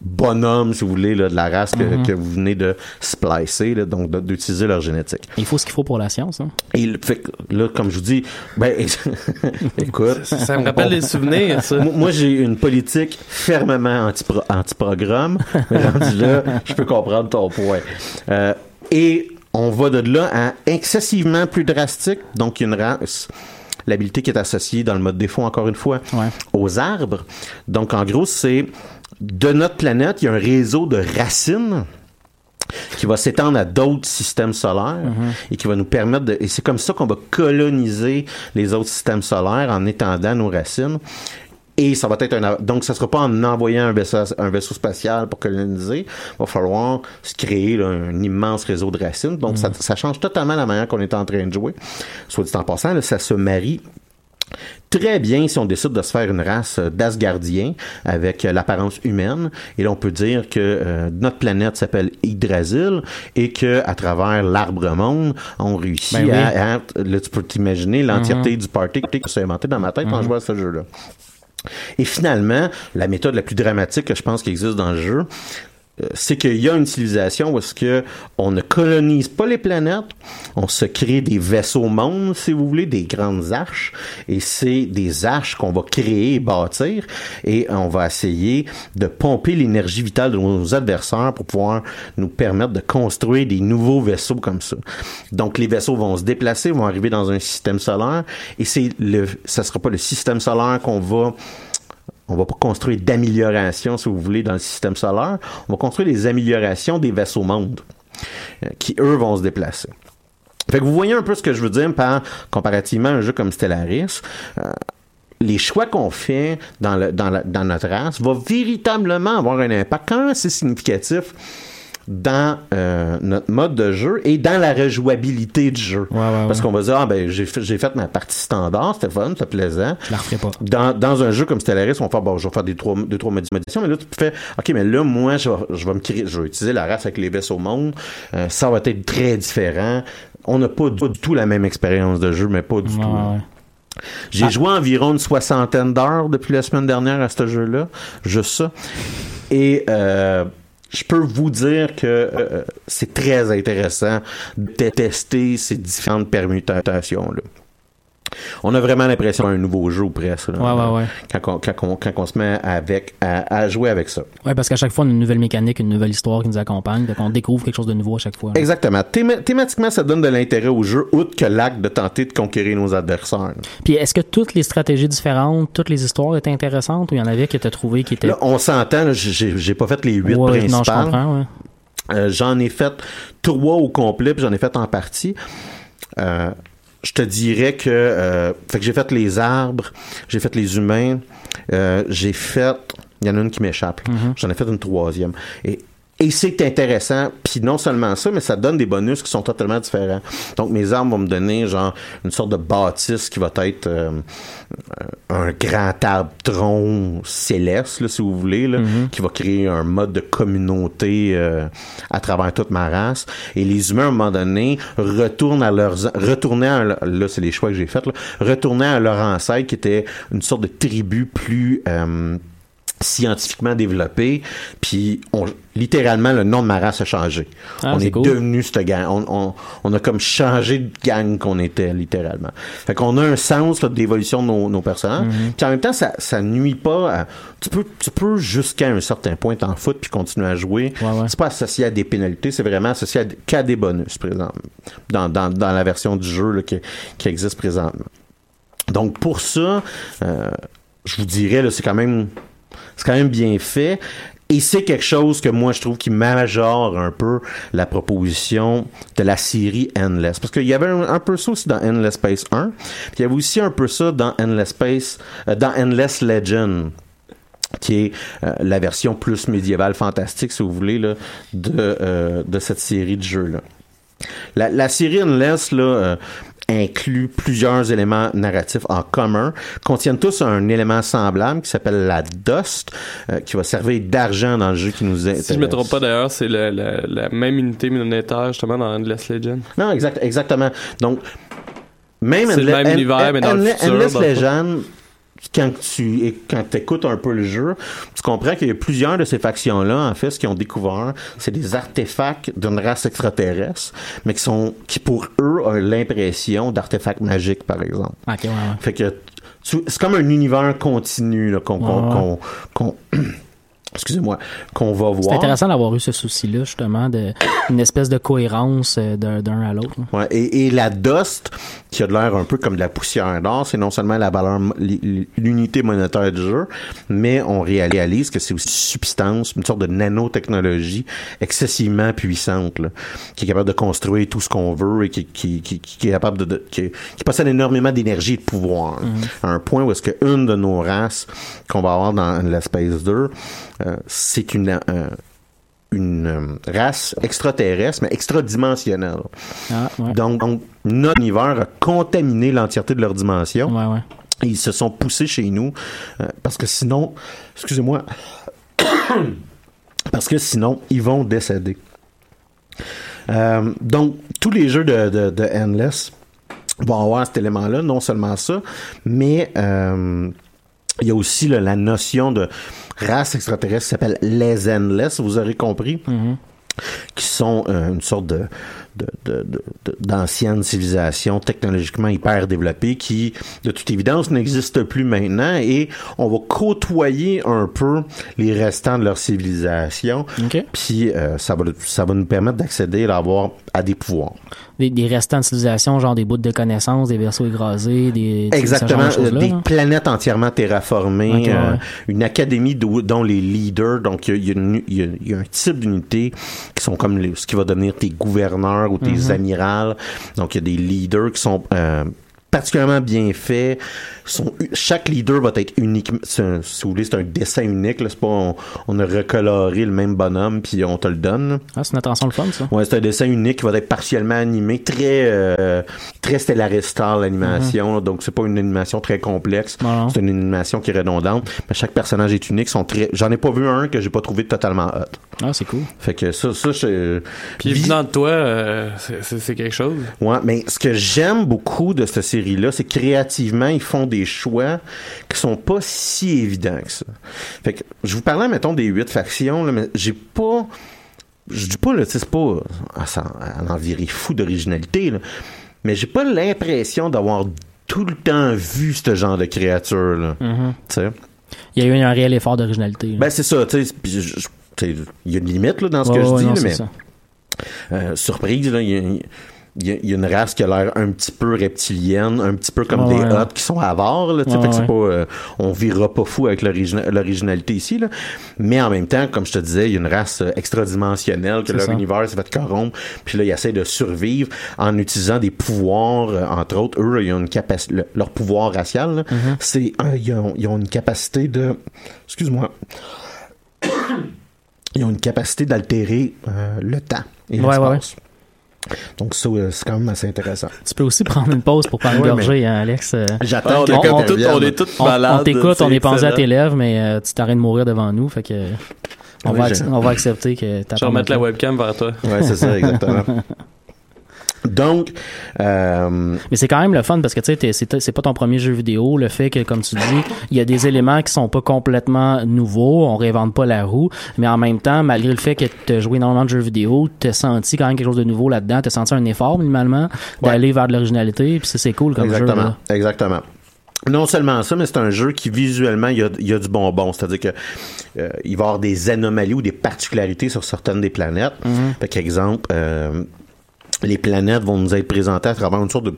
bonhommes, si vous voulez, là, de la race que, Mhm. que vous venez de splicer, là, donc d'utiliser leur génétique. Il faut ce qu'il faut pour la science. Hein? Et le- fait que là, comme je vous dis, ben, écoute. Ça me rappelle des souvenirs, ça. Moi, moi, j'ai une politique fermement anti-pro- anti-programme. mais rendu là, je peux comprendre ton point. Euh, et on va de là à excessivement plus drastique. Donc, une race l'habilité qui est associée dans le mode défaut, encore une fois, Ouais. aux arbres. Donc, en gros, c'est de notre planète, il y a un réseau de racines qui va s'étendre à d'autres systèmes solaires et qui va nous permettre de... Et c'est comme ça qu'on va coloniser les autres systèmes solaires en étendant nos racines. Et ça va être un, donc ça sera pas en envoyant un vaisseau, un vaisseau spatial pour coloniser. Il va falloir se créer là, un immense réseau de racines. Donc ça, ça change totalement la manière qu'on est en train de jouer. Soit dit en passant, là, ça se marie très bien si on décide de se faire une race euh, d'Asgardiens avec euh, l'apparence humaine. Et là, on peut dire que euh, notre planète s'appelle Yggdrasil et que à travers l'arbre monde, on réussit Ben oui. à, à- Là, tu peux t'imaginer l'entièreté du party qui s'est inventé dans ma tête quand Mhm. je vois ce jeu-là. Et finalement, la méthode la plus dramatique que je pense qui existe dans le jeu, c'est qu'il y a une civilisation où est-ce que on ne colonise pas les planètes, on se crée des vaisseaux mondes, si vous voulez, des grandes arches, et c'est des arches qu'on va créer et bâtir, et on va essayer de pomper l'énergie vitale de nos adversaires pour pouvoir nous permettre de construire des nouveaux vaisseaux comme ça. Donc les vaisseaux vont se déplacer, vont arriver dans un système solaire, et c'est le, ça sera pas le système solaire qu'on va on va pas construire d'amélioration, si vous voulez, dans le système solaire. On va construire des améliorations des vaisseaux mondes euh, qui, eux, vont se déplacer. Fait que vous voyez un peu ce que je veux dire par comparativement à un jeu comme Stellaris. euh, les choix qu'on fait dans notre race vont véritablement avoir un impact quand même assez significatif dans euh, notre mode de jeu et dans la rejouabilité du jeu. Parce ouais. qu'on va dire, ah ben j'ai fait, ma partie standard, c'était fun, c'était plaisant. Je la referai pas. Dans, dans un jeu comme Stellaris, on va faire, bon, je vais faire des trois, deux, trois modifications, mais là, tu fais, OK, mais là, moi, je vais, je vais me créer, je vais utiliser la race avec les vaisseaux monde. Euh, ça va être très différent. On n'a pas du tout la même expérience de jeu, mais pas du tout. J'ai joué environ une soixantaine d'heures depuis la semaine dernière à ce jeu-là. Juste ça. Et euh, je peux vous dire que euh, c'est très intéressant de tester ces différentes permutations-là. On a vraiment l'impression d'un nouveau jeu ou presque. là. Ouais, ouais, ouais. Quand, on, quand, on, quand on se met avec, à, à jouer avec ça. Ouais, parce qu'à chaque fois, on a une nouvelle mécanique, une nouvelle histoire qui nous accompagne. Donc, on découvre quelque chose de nouveau à chaque fois. Exactement. Théma- thématiquement, ça donne de l'intérêt au jeu, outre que l'acte de tenter de conquérir nos adversaires. Puis, est-ce que toutes les stratégies différentes, toutes les histoires étaient intéressantes ou il y en avait que tu as trouvé qui étaient. Là, on s'entend, j'ai j'ai pas fait les huit principales. non, je comprends, ouais. Euh, j'en ai fait trois au complet, puis j'en ai fait en partie. Euh, je te dirais que, euh, fait que j'ai fait les arbres, j'ai fait les humains, euh, j'ai fait, il y en a une qui m'échappe. Mhm. J'en ai fait une troisième. Et et c'est intéressant, puis non seulement ça, mais ça donne des bonus qui sont totalement différents. Donc mes armes vont me donner genre une sorte de bâtisse qui va être euh, un grand arbre tronc céleste, là, si vous voulez, là, qui va créer un mode de communauté euh, à travers toute ma race. Et les humains, à un moment donné, retournent à leurs retournaient à leur- là, c'est les choix que j'ai faits, là, retournaient à leur ancêtre qui était une sorte de tribu plus euh, scientifiquement développé, puis on, littéralement le nom de ma race a changé. Ah, on est cool. devenu cette gang. On, on, on a comme changé de gang qu'on était littéralement. Fait qu'on a un sens d'évolution de nos, nos personnages. Mhm. Puis en même temps, ça, ça nuit pas. À, tu peux, tu peux jusqu'à un certain point t'en foutre puis continuer à jouer. C'est pas associé à des pénalités, c'est vraiment associé à, des- qu'à des bonus présent dans, dans, dans la version du jeu là, qui, qui existe présentement. Donc pour ça, euh, je vous dirais c'est quand même c'est quand même bien fait. Et c'est quelque chose que moi je trouve qui majore un peu la proposition de la série Endless. Parce qu'il y avait un, peu ça aussi dans Endless Space 1. Puis il y avait aussi un peu ça dans Endless Space, euh, dans Endless Legend qui est euh, la version plus médiévale fantastique, si vous voulez, là, de, euh, de cette série de jeux-là. La série Endless, là, inclut plusieurs éléments narratifs en commun, contiennent tous un élément semblable qui s'appelle la Dust, euh, qui va servir d'argent dans le jeu qui nous intéresse. Si je me trompe pas d'ailleurs, c'est le- le- la même unité monétaire justement dans Endless Legend. Non, exact, exactement. Donc, même C'est le même univers, mais dans le Endle- futur, Endless le. Legend, quand tu quand écoutes un peu le jeu, tu comprends qu'il y a plusieurs de ces factions-là, en fait, ce qu'ils ont découvert, c'est des artefacts d'une race extraterrestre, mais qui sont qui pour eux ont l'impression d'artefacts magiques, par exemple. Ok, ouais, ouais. Fait que c'est comme un univers continu là, qu'on Ouais. excusez-moi, qu'on va C'est voir. intéressant d'avoir eu ce souci-là, justement, de une espèce de cohérence euh, d'un à l'autre. Ouais, et, et la dust, qui a de l'air un peu comme de la poussière d'or, c'est non seulement la valeur, l'unité monétaire du jeu, mais on réalise que c'est aussi une substance, une sorte de nanotechnologie excessivement puissante, là, qui est capable de construire tout ce qu'on veut et qui, qui, qui, qui est capable de, qui, possède énormément d'énergie et de pouvoir. À un point où est-ce que une de nos races qu'on va avoir dans la Space 2, euh, c'est une, euh, une euh, race extraterrestre, mais extradimensionnelle. Ah, ouais. Donc, donc, notre univers a contaminé l'entièreté de leur dimension. Ouais, ouais. Et ils se sont poussés chez nous euh, parce que sinon, excusez-moi, parce que sinon, ils vont décéder. Euh, donc, tous les jeux de, de, de Endless vont avoir cet élément-là, non seulement ça, mais euh, il y a aussi là, la notion de race extraterrestre qui s'appelle les Endless, vous aurez compris qui sont euh, une sorte de- d'anciennes civilisations technologiquement hyper développées qui, de toute évidence, n'existent plus maintenant et on va côtoyer un peu les restants de leur civilisation. Puis euh, ça, va, ça va nous permettre d'accéder à, avoir, à des pouvoirs. Des, des restants de civilisation, genre des bouts de connaissances, des vaisseaux écrasés, des... Exactement, de des là. planètes entièrement terraformées, ouais. euh, une académie dont les leaders, donc il y, a- y y y un type d'unité qui sont comme les- ce qui va devenir tes gouverneurs ou tes Mhm. amirals. Donc il y a des leaders qui sont euh, particulièrement bien faits. Sont, chaque leader va être unique. c'est un- Si vous voulez, c'est un dessin unique. C'est pas on, on a recoloré le même bonhomme puis on te le donne. Ah, c'est une attention le fun, ça. Ouais, c'est un dessin unique qui va être partiellement animé, très euh, très Star l'animation. là. Donc c'est pas une animation très complexe. Mhm. C'est une animation qui est redondante. Mais chaque personnage est unique. Sont très. J'en ai pas vu un que j'ai pas trouvé totalement hot. Ah, c'est cool. Fait que ça, ça, je. Puis vis- venant de toi, euh, c'est- quelque chose. Ouais, mais ce que j'aime beaucoup de cette série-là, c'est que créativement, ils font des choix qui sont pas si évidents que ça. Fait que je vous parlais, mettons, des huit factions, là, mais j'ai pas. Je dis pas, là, c'est pas à, s'en- à en virer fou d'originalité, là, mais j'ai pas l'impression d'avoir tout le temps vu ce genre de créature-là. Mhm. Tu sais? Il y a eu un réel effort d'originalité. là. Ben, c'est ça, tu sais. Il y a une limite là, dans ce Ouais, que je dis, non, là, mais euh, surprise, là, y a, y a- il y a une race qui a l'air un petit peu reptilienne, un petit peu comme Ouais, des ouais, ouais. qui sont avares. Là, Ouais, fait que pas, euh, on virera pas fou avec l'origina- l'originalité ici. Là. Mais en même temps, comme je te disais, il y a une race euh, extradimensionnelle que leur ça. univers s'est fait corrompre. Puis là, ils essaient de survivre en utilisant des pouvoirs. euh, entre autres, eux, ils ont une capacité, le- leur pouvoir racial, là, Mm-hmm. c'est euh, ils, ont, ils ont une capacité de, excuse-moi, ils ont une capacité d'altérer le temps et Ouais, ouais, l'espace. Donc ça, euh, c'est quand même assez intéressant. Tu peux aussi prendre une pause pour prendre une Ouais, hein, Alex. euh. J'attends Ah, on, est on- comme on- tout- on est tous malades. on t'écoute, on est pensé à tes lèvres, mais euh, tu t'arrêtes de mourir devant nous, fait que on, Oui, va, j'ai- ac- on va accepter que t'as Je vais remettre la webcam vers toi. Ouais, c'est ça, exactement. Donc, euh, Mais c'est quand même le fun parce que tu sais, c'est pas ton premier jeu vidéo. Le fait que, comme tu dis, il y a des éléments qui sont pas complètement nouveaux, on réinvente pas la roue, mais en même temps, malgré le fait que tu as joué énormément de jeux vidéo, t'as senti quand même quelque chose de nouveau là-dedans, t'as senti un effort minimalement d'aller vers de l'originalité, puis c'est cool comme jeu. exactement, là. exactement. Non seulement ça, mais c'est un jeu qui visuellement il y a, il y a du bonbon, c'est-à-dire que euh, il va y avoir des anomalies ou des particularités sur certaines des planètes. Mhm. Fait qu'exemple, euh, les planètes vont nous être présentées à travers une sorte de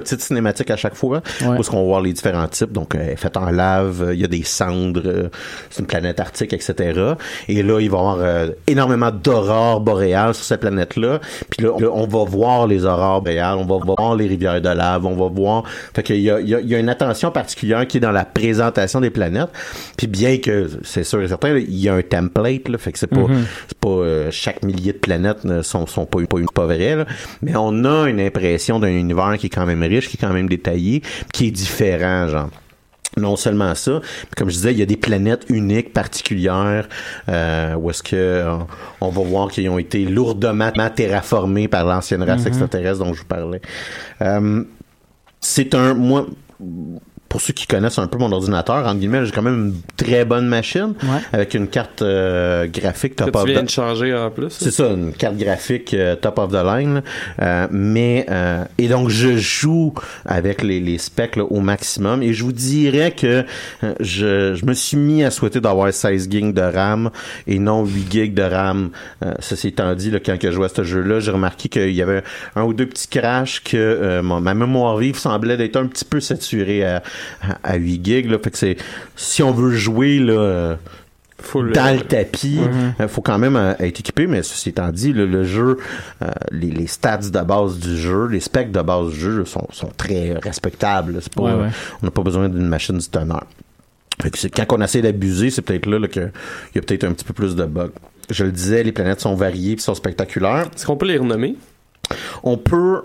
petite cinématique à chaque fois, Ouais. où est-ce qu'on va voir les différents types. Donc, euh, faite en lave, euh, il y a des cendres, euh, c'est une planète arctique, etc. Et là, il va y avoir euh, énormément d'aurores boréales sur cette planète-là. Puis là, on- là, on va voir les aurores boréales, on va voir les rivières de lave, on va voir... Fait qu'il y a, il y, a, il y a une attention particulière qui est dans la présentation des planètes. Puis bien que, c'est sûr et certain, il y a un template, là, fait que c'est pas, c'est pas euh, chaque millier de planètes ne sont, sont pas, pas, pas vraies, mais on a une impression d'un univers qui est quand même riche, qui est quand même détaillé, qui est différent, genre. Non seulement ça, mais comme je disais, il y a des planètes uniques, particulières, euh, où est-ce que euh, on va voir qu'ils ont été lourdement terraformés par l'ancienne race Mhm. extraterrestre dont je vous parlais. Euh, c'est un, moi, pour ceux qui connaissent un peu mon ordinateur, en guillemets, j'ai quand même une très bonne machine Ouais. avec une carte euh, graphique Que top of the- de changer en plus. c'est ça, une carte graphique euh, top of the line. là. Euh, mais euh, et donc je joue avec les, les specs là, au maximum. Et je vous dirais que je, je me suis mis à souhaiter d'avoir 16 gigs de RAM et non 8 gigs de RAM. Euh, ceci étant dit, là, quand que je jouais à ce jeu-là, j'ai remarqué qu'il y avait un ou deux petits crashs que euh, mon- ma mémoire vive semblait d'être un petit peu saturée à, à, à 8 gigs. Là. Fait que c'est si on veut jouer là. euh, Full, dans euh, le tapis. Il faut quand même euh, être équipé, mais ceci étant dit, le, le jeu, euh, les, les stats de base du jeu, les specs de base du jeu sont, sont très respectables. C'est pas, Ouais, ouais. On n'a pas besoin d'une machine du tonnerre. Fait que c'est- quand on essaie d'abuser, c'est peut-être là, là qu'il y a peut-être un petit peu plus de bugs. Je le disais, les planètes sont variées et sont spectaculaires. Est-ce qu'on peut les renommer? On peut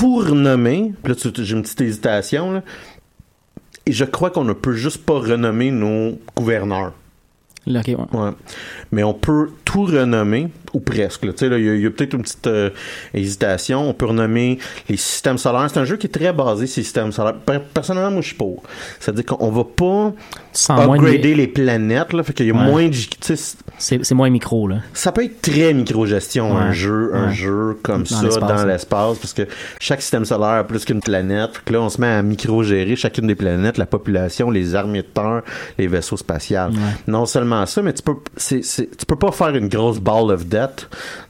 tout renommer. Puis Là, j'ai une petite hésitation. Là. Et je crois qu'on ne peut juste pas renommer nos gouverneurs. Là, ok, ouais. Ouais. Mais on peut tout renommer, ou presque. là. Il y a, peut-être une petite euh, hésitation. On peut renommer les systèmes solaires. C'est un jeu qui est très basé sur les systèmes solaires. Per- Personnellement, moi, je suis pour. C'est-à-dire qu'on va pas Sans de- upgrader les planètes. Là, fait qu'il y a Ouais. moins de... c'est- moins micro, là. ça peut être très micro-gestion, un Ouais. jeu, un jeu comme Dans ça dans hein. l'espace, parce que chaque système solaire a plus qu'une planète. Fait que là, on se met à micro-gérer chacune des planètes, la population, les armées de terre, les vaisseaux spatiaux. Ouais. Non seulement ça, mais tu peux, tu peux pas faire une grosse ball of death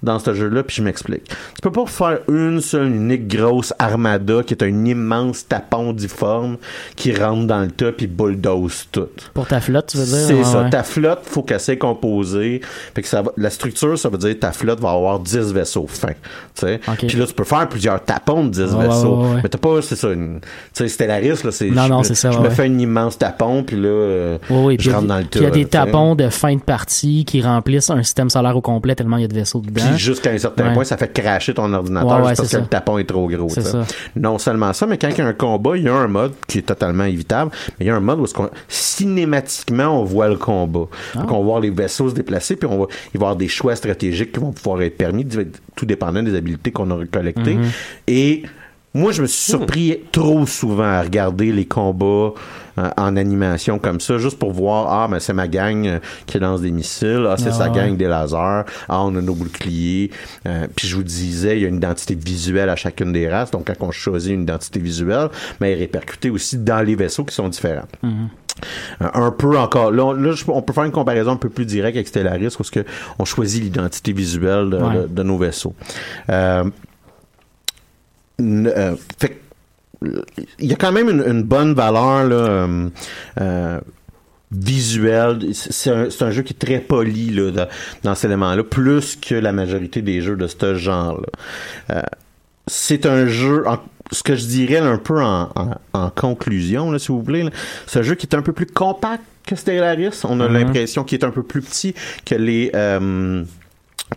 dans ce jeu-là, puis je m'explique. Tu peux pas faire une seule unique grosse armada qui est un immense tapon difforme qui rentre dans le tas puis bulldoze tout. Pour ta flotte, tu veux dire? C'est Ouais, ça. ouais. Ta flotte, faut qu'elle soit composée. Fait que ça va- la structure, ça veut dire ta flotte va avoir 10 vaisseaux fins. Tu sais. Ok. Puis là, tu peux faire plusieurs tapons de 10 Ouais, vaisseaux. ouais. Mais t'as pas, c'est ça, une, tu sais, Stellaris, là, c'est, Non, non, c'est ça, je me fais un immense tapon, puis là, euh, Oui, oui, puis je il y a rentre des- dans le tas. il y a des tapons de fin de partie qui remplissent un système solaire au complet tellement il y a de vaisseaux dedans. Puis jusqu'à un certain Ouais. point, ça fait cracher ton ordinateur Ouais, ouais, parce que ça. le tapon est trop gros. Ça. Non seulement ça, mais quand il y a un combat, il y a un mode qui est totalement évitable, mais il y a un mode où qu'on- cinématiquement on voit le combat. Ah. Donc on va voir les vaisseaux se déplacer, puis on va il va y avoir des choix stratégiques qui vont pouvoir être permis, tout dépendant des habiletés qu'on aura collectées. Mhm. Et moi, je me suis surpris trop souvent à regarder les combats en animation comme ça, juste pour voir, ah, mais c'est ma gang euh, qui lance des missiles, ah, c'est Ah, sa ouais. gang des lasers, ah, on a nos boucliers. Euh, puis je vous disais, il y a une identité visuelle à chacune des races, donc quand on choisit une identité visuelle, mais elle est répercutée aussi dans les vaisseaux qui sont différents. Euh, un peu encore. Là, on, là, je- on peut faire une comparaison un peu plus directe avec Stellaris, parce que on choisit l'identité visuelle de, Ouais. de- de nos vaisseaux. Euh, n- euh, fait que, euh, il y a quand même une, une bonne valeur là, euh, euh, visuelle. C'est un, jeu qui est très poli là, dans, dans cet élément-là, plus que la majorité des jeux de ce genre-là. Euh, c'est un jeu, en- ce que je dirais là, un peu en, en- en conclusion, si vous voulez, un jeu qui est un peu plus compact que Stellaris. On a Mhm. l'impression qu'il est un peu plus petit que les... euh,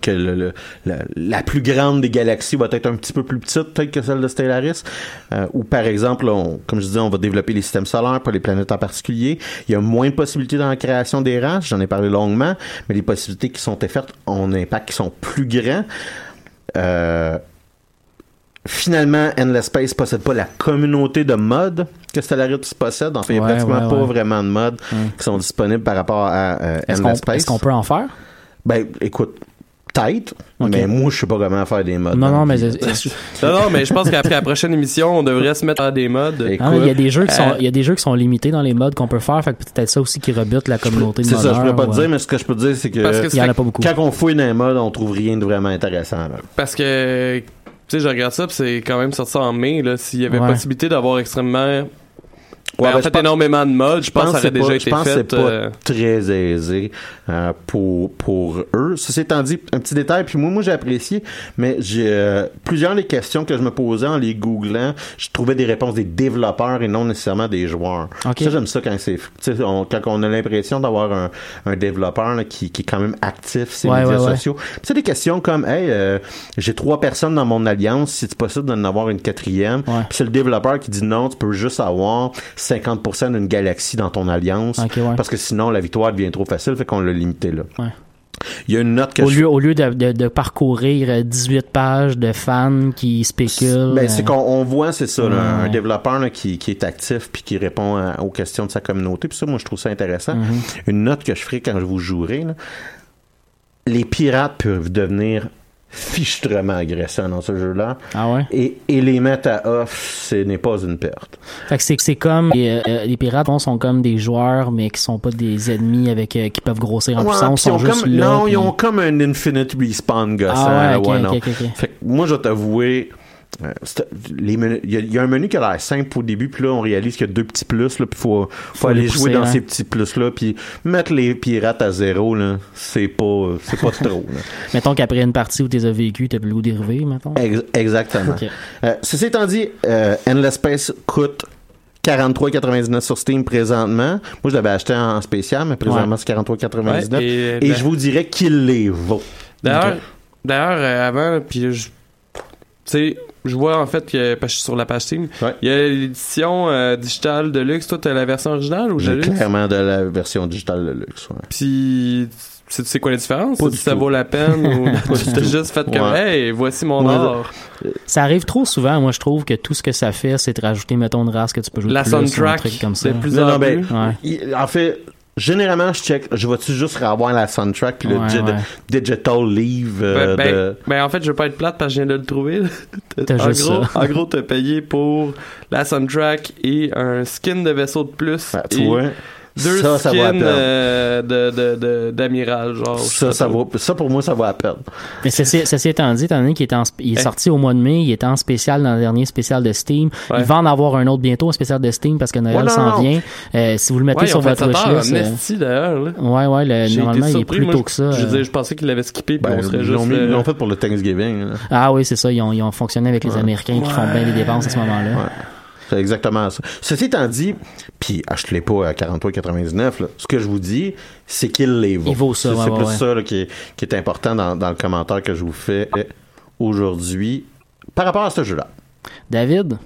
que le- le- la, la plus grande des galaxies va être un petit peu plus petite peut-être que celle de Stellaris euh, ou par exemple on- comme je disais on va développer les systèmes solaires pas les planètes en particulier il y a moins de possibilités dans la création des races j'en ai parlé longuement mais les possibilités qui sont offertes ont un impact qui sont plus grands euh, Finalement, Endless Space possède pas la communauté de modes que Stellaris possède. En fait, il n'y a Ouais, pratiquement ouais, pas vraiment de modes Mm. qui sont disponibles par rapport à euh, Endless Space. est-ce qu'on peut en faire? Ben, écoute, peut-être, mais moi, je sais pas comment faire des modes. Non, non, mais est-ce- Non, non, mais je pense qu'après la prochaine émission, on devrait se mettre à des modes. Écoute, Ah, il y a des jeux qui sont, euh, y a des jeux qui sont limités dans les modes qu'on peut faire, fait que peut-être ça aussi qui rebute la communauté de c'est ça, je pourrais pas te dire, mais ce que je peux te dire, c'est que, Parce que y en a pas beaucoup. quand on fouille dans les modes, on trouve rien de vraiment intéressant. là. Parce que, tu sais, je regarde ça, puis c'est quand même sorti en mai. S'il y avait Ouais. possibilité d'avoir extrêmement. Ouais, Ben, ben, en je fait, énormément de modes, je pense que ça aurait c'est déjà pas- été je pense fait. c'est pas euh, très aisé euh, pour pour eux. Ceci étant dit, un petit détail, puis moi, moi j'ai apprécié, mais j'ai euh, plusieurs des questions que je me posais en les googlant, je trouvais des réponses des développeurs et non nécessairement des joueurs. Ok. Ça j'aime ça quand c'est, tu sais, on- quand on a l'impression d'avoir un, un développeur là, qui, qui est quand même actif sur Ouais, les médias ouais, ouais. sociaux. C'est des questions comme, hey, euh, j'ai trois personnes dans mon alliance, si c'est possible d'en avoir une quatrième. Ouais. Puis c'est le développeur qui dit non, tu peux juste avoir 50% d'une galaxie dans ton alliance ouais. parce que sinon la victoire devient trop facile, fait qu'on l'a limité là. Ouais. Il y a une note que Au je lieu, au lieu de, de, de parcourir euh, 18 pages de fans qui spéculent. Ben, c'est euh, qu'on on voit, c'est ça, là, un Ouais. développeur là, qui, qui est actif puis qui répond à- aux questions de sa communauté. Puis ça, moi, je trouve ça intéressant. Mhm. Une note que je ferai quand je vous jouerai, là, les pirates peuvent devenir fichtrement agressants dans ce jeu-là. Ah ouais? Et, et les mettre à off, ce n'est pas une perte. Fait que c'est c'est comme euh, euh, les pirates bon, sont comme des joueurs mais qui sont pas des ennemis avec euh, qui peuvent grossir en Ouais, puissance, sont ont juste comme, là. non, ils ont comme un infinite respawn gossant. Ah ouais, ouais, ok, non. ok, ok. Fait que moi, je vais t'avouer, les menus- il y, a- il y a un menu qui a l'air simple au début, puis là, on réalise qu'il y a deux petits plus, là, puis faut, faut, Faut aller jouer pousser, dans hein. ces petits plus-là, puis mettre les pirates à zéro, là, c'est pas, c'est pas trop. là. Mettons qu'après une partie où tu les as vécu, t'as plus le goût d'y mettons. Ex- exactement. Euh, ceci étant dit, euh, Endless Space coûte 43,99 sur Steam présentement. Moi, je l'avais acheté en spécial, mais présentement, Ouais. c'est 43,99. Ouais, et et- je vous dirais qu'il les vaut. D'ailleurs, d'ailleurs euh, avant, puis je, tu sais, je vois en fait que parce que je suis sur la page Steam, Ouais. il y a l'édition euh, digitale de luxe. Toi, t'as la version originale ou J'ai luxe clairement de la version digitale de luxe. ouais. Puis, c'est c'est quoi la différence? Pas Si du ça tout. vaut la peine ou t'as juste fait comme, Ouais. hey, voici mon Ouais, or. Ça arrive trop souvent, moi je trouve que tout ce que ça fait, c'est de rajouter, mettons, une race que tu peux jouer La plus, un soundtrack, truc comme ça. de plus Non, en non, ben, plus. Ouais. il- en fait, généralement, je check, je vais-tu juste revoir la soundtrack puis le Ouais, di- ouais. digital leave euh, Ben, ben, de... ben, en fait, je veux pas être plate parce que je viens de le trouver. T'as en, juste gros, ça. en gros, t'as payé pour la soundtrack et un skin de vaisseau de plus. Ben, tu et vois, deux ça, ça skins euh, de, de, de, d'amiral, genre. Ça, ça, vaut, ça, pour moi, ça vaut la peine. Mais ceci, ceci étant dit, étant donné qu'il est, en, il est Hein? sorti au mois de mai, il était en spécial dans le dernier spécial de Steam. Ouais. Il va en avoir un autre bientôt, un spécial de Steam, parce que Noël Ouais, non, s'en non. vient. Euh, si vous le mettez Ouais, sur votre wishlist... euh, d'ailleurs, là. Ouais, ouais, le- normalement, il est plus moi, tôt je- que ça. Je, euh. veux dire, je pensais qu'il l'avait skippé, puis Ben, on serait ils juste... mis- ils l'ont fait pour le Thanksgiving. là. Ah oui, c'est ça, ils ont, ils ont fonctionné avec les Américains qui font bien des dépenses à ce moment-là. C'est exactement ça. Ceci étant dit, puis achetez-les pas à 43,99. là. Ce que je vous dis, c'est qu'il les vaut. Il vaut ça, C'est ouais, c'est ouais, plus ouais. ça là, qui, est, qui est important dans, dans le commentaire que je vous fais aujourd'hui par rapport à ce jeu-là. David,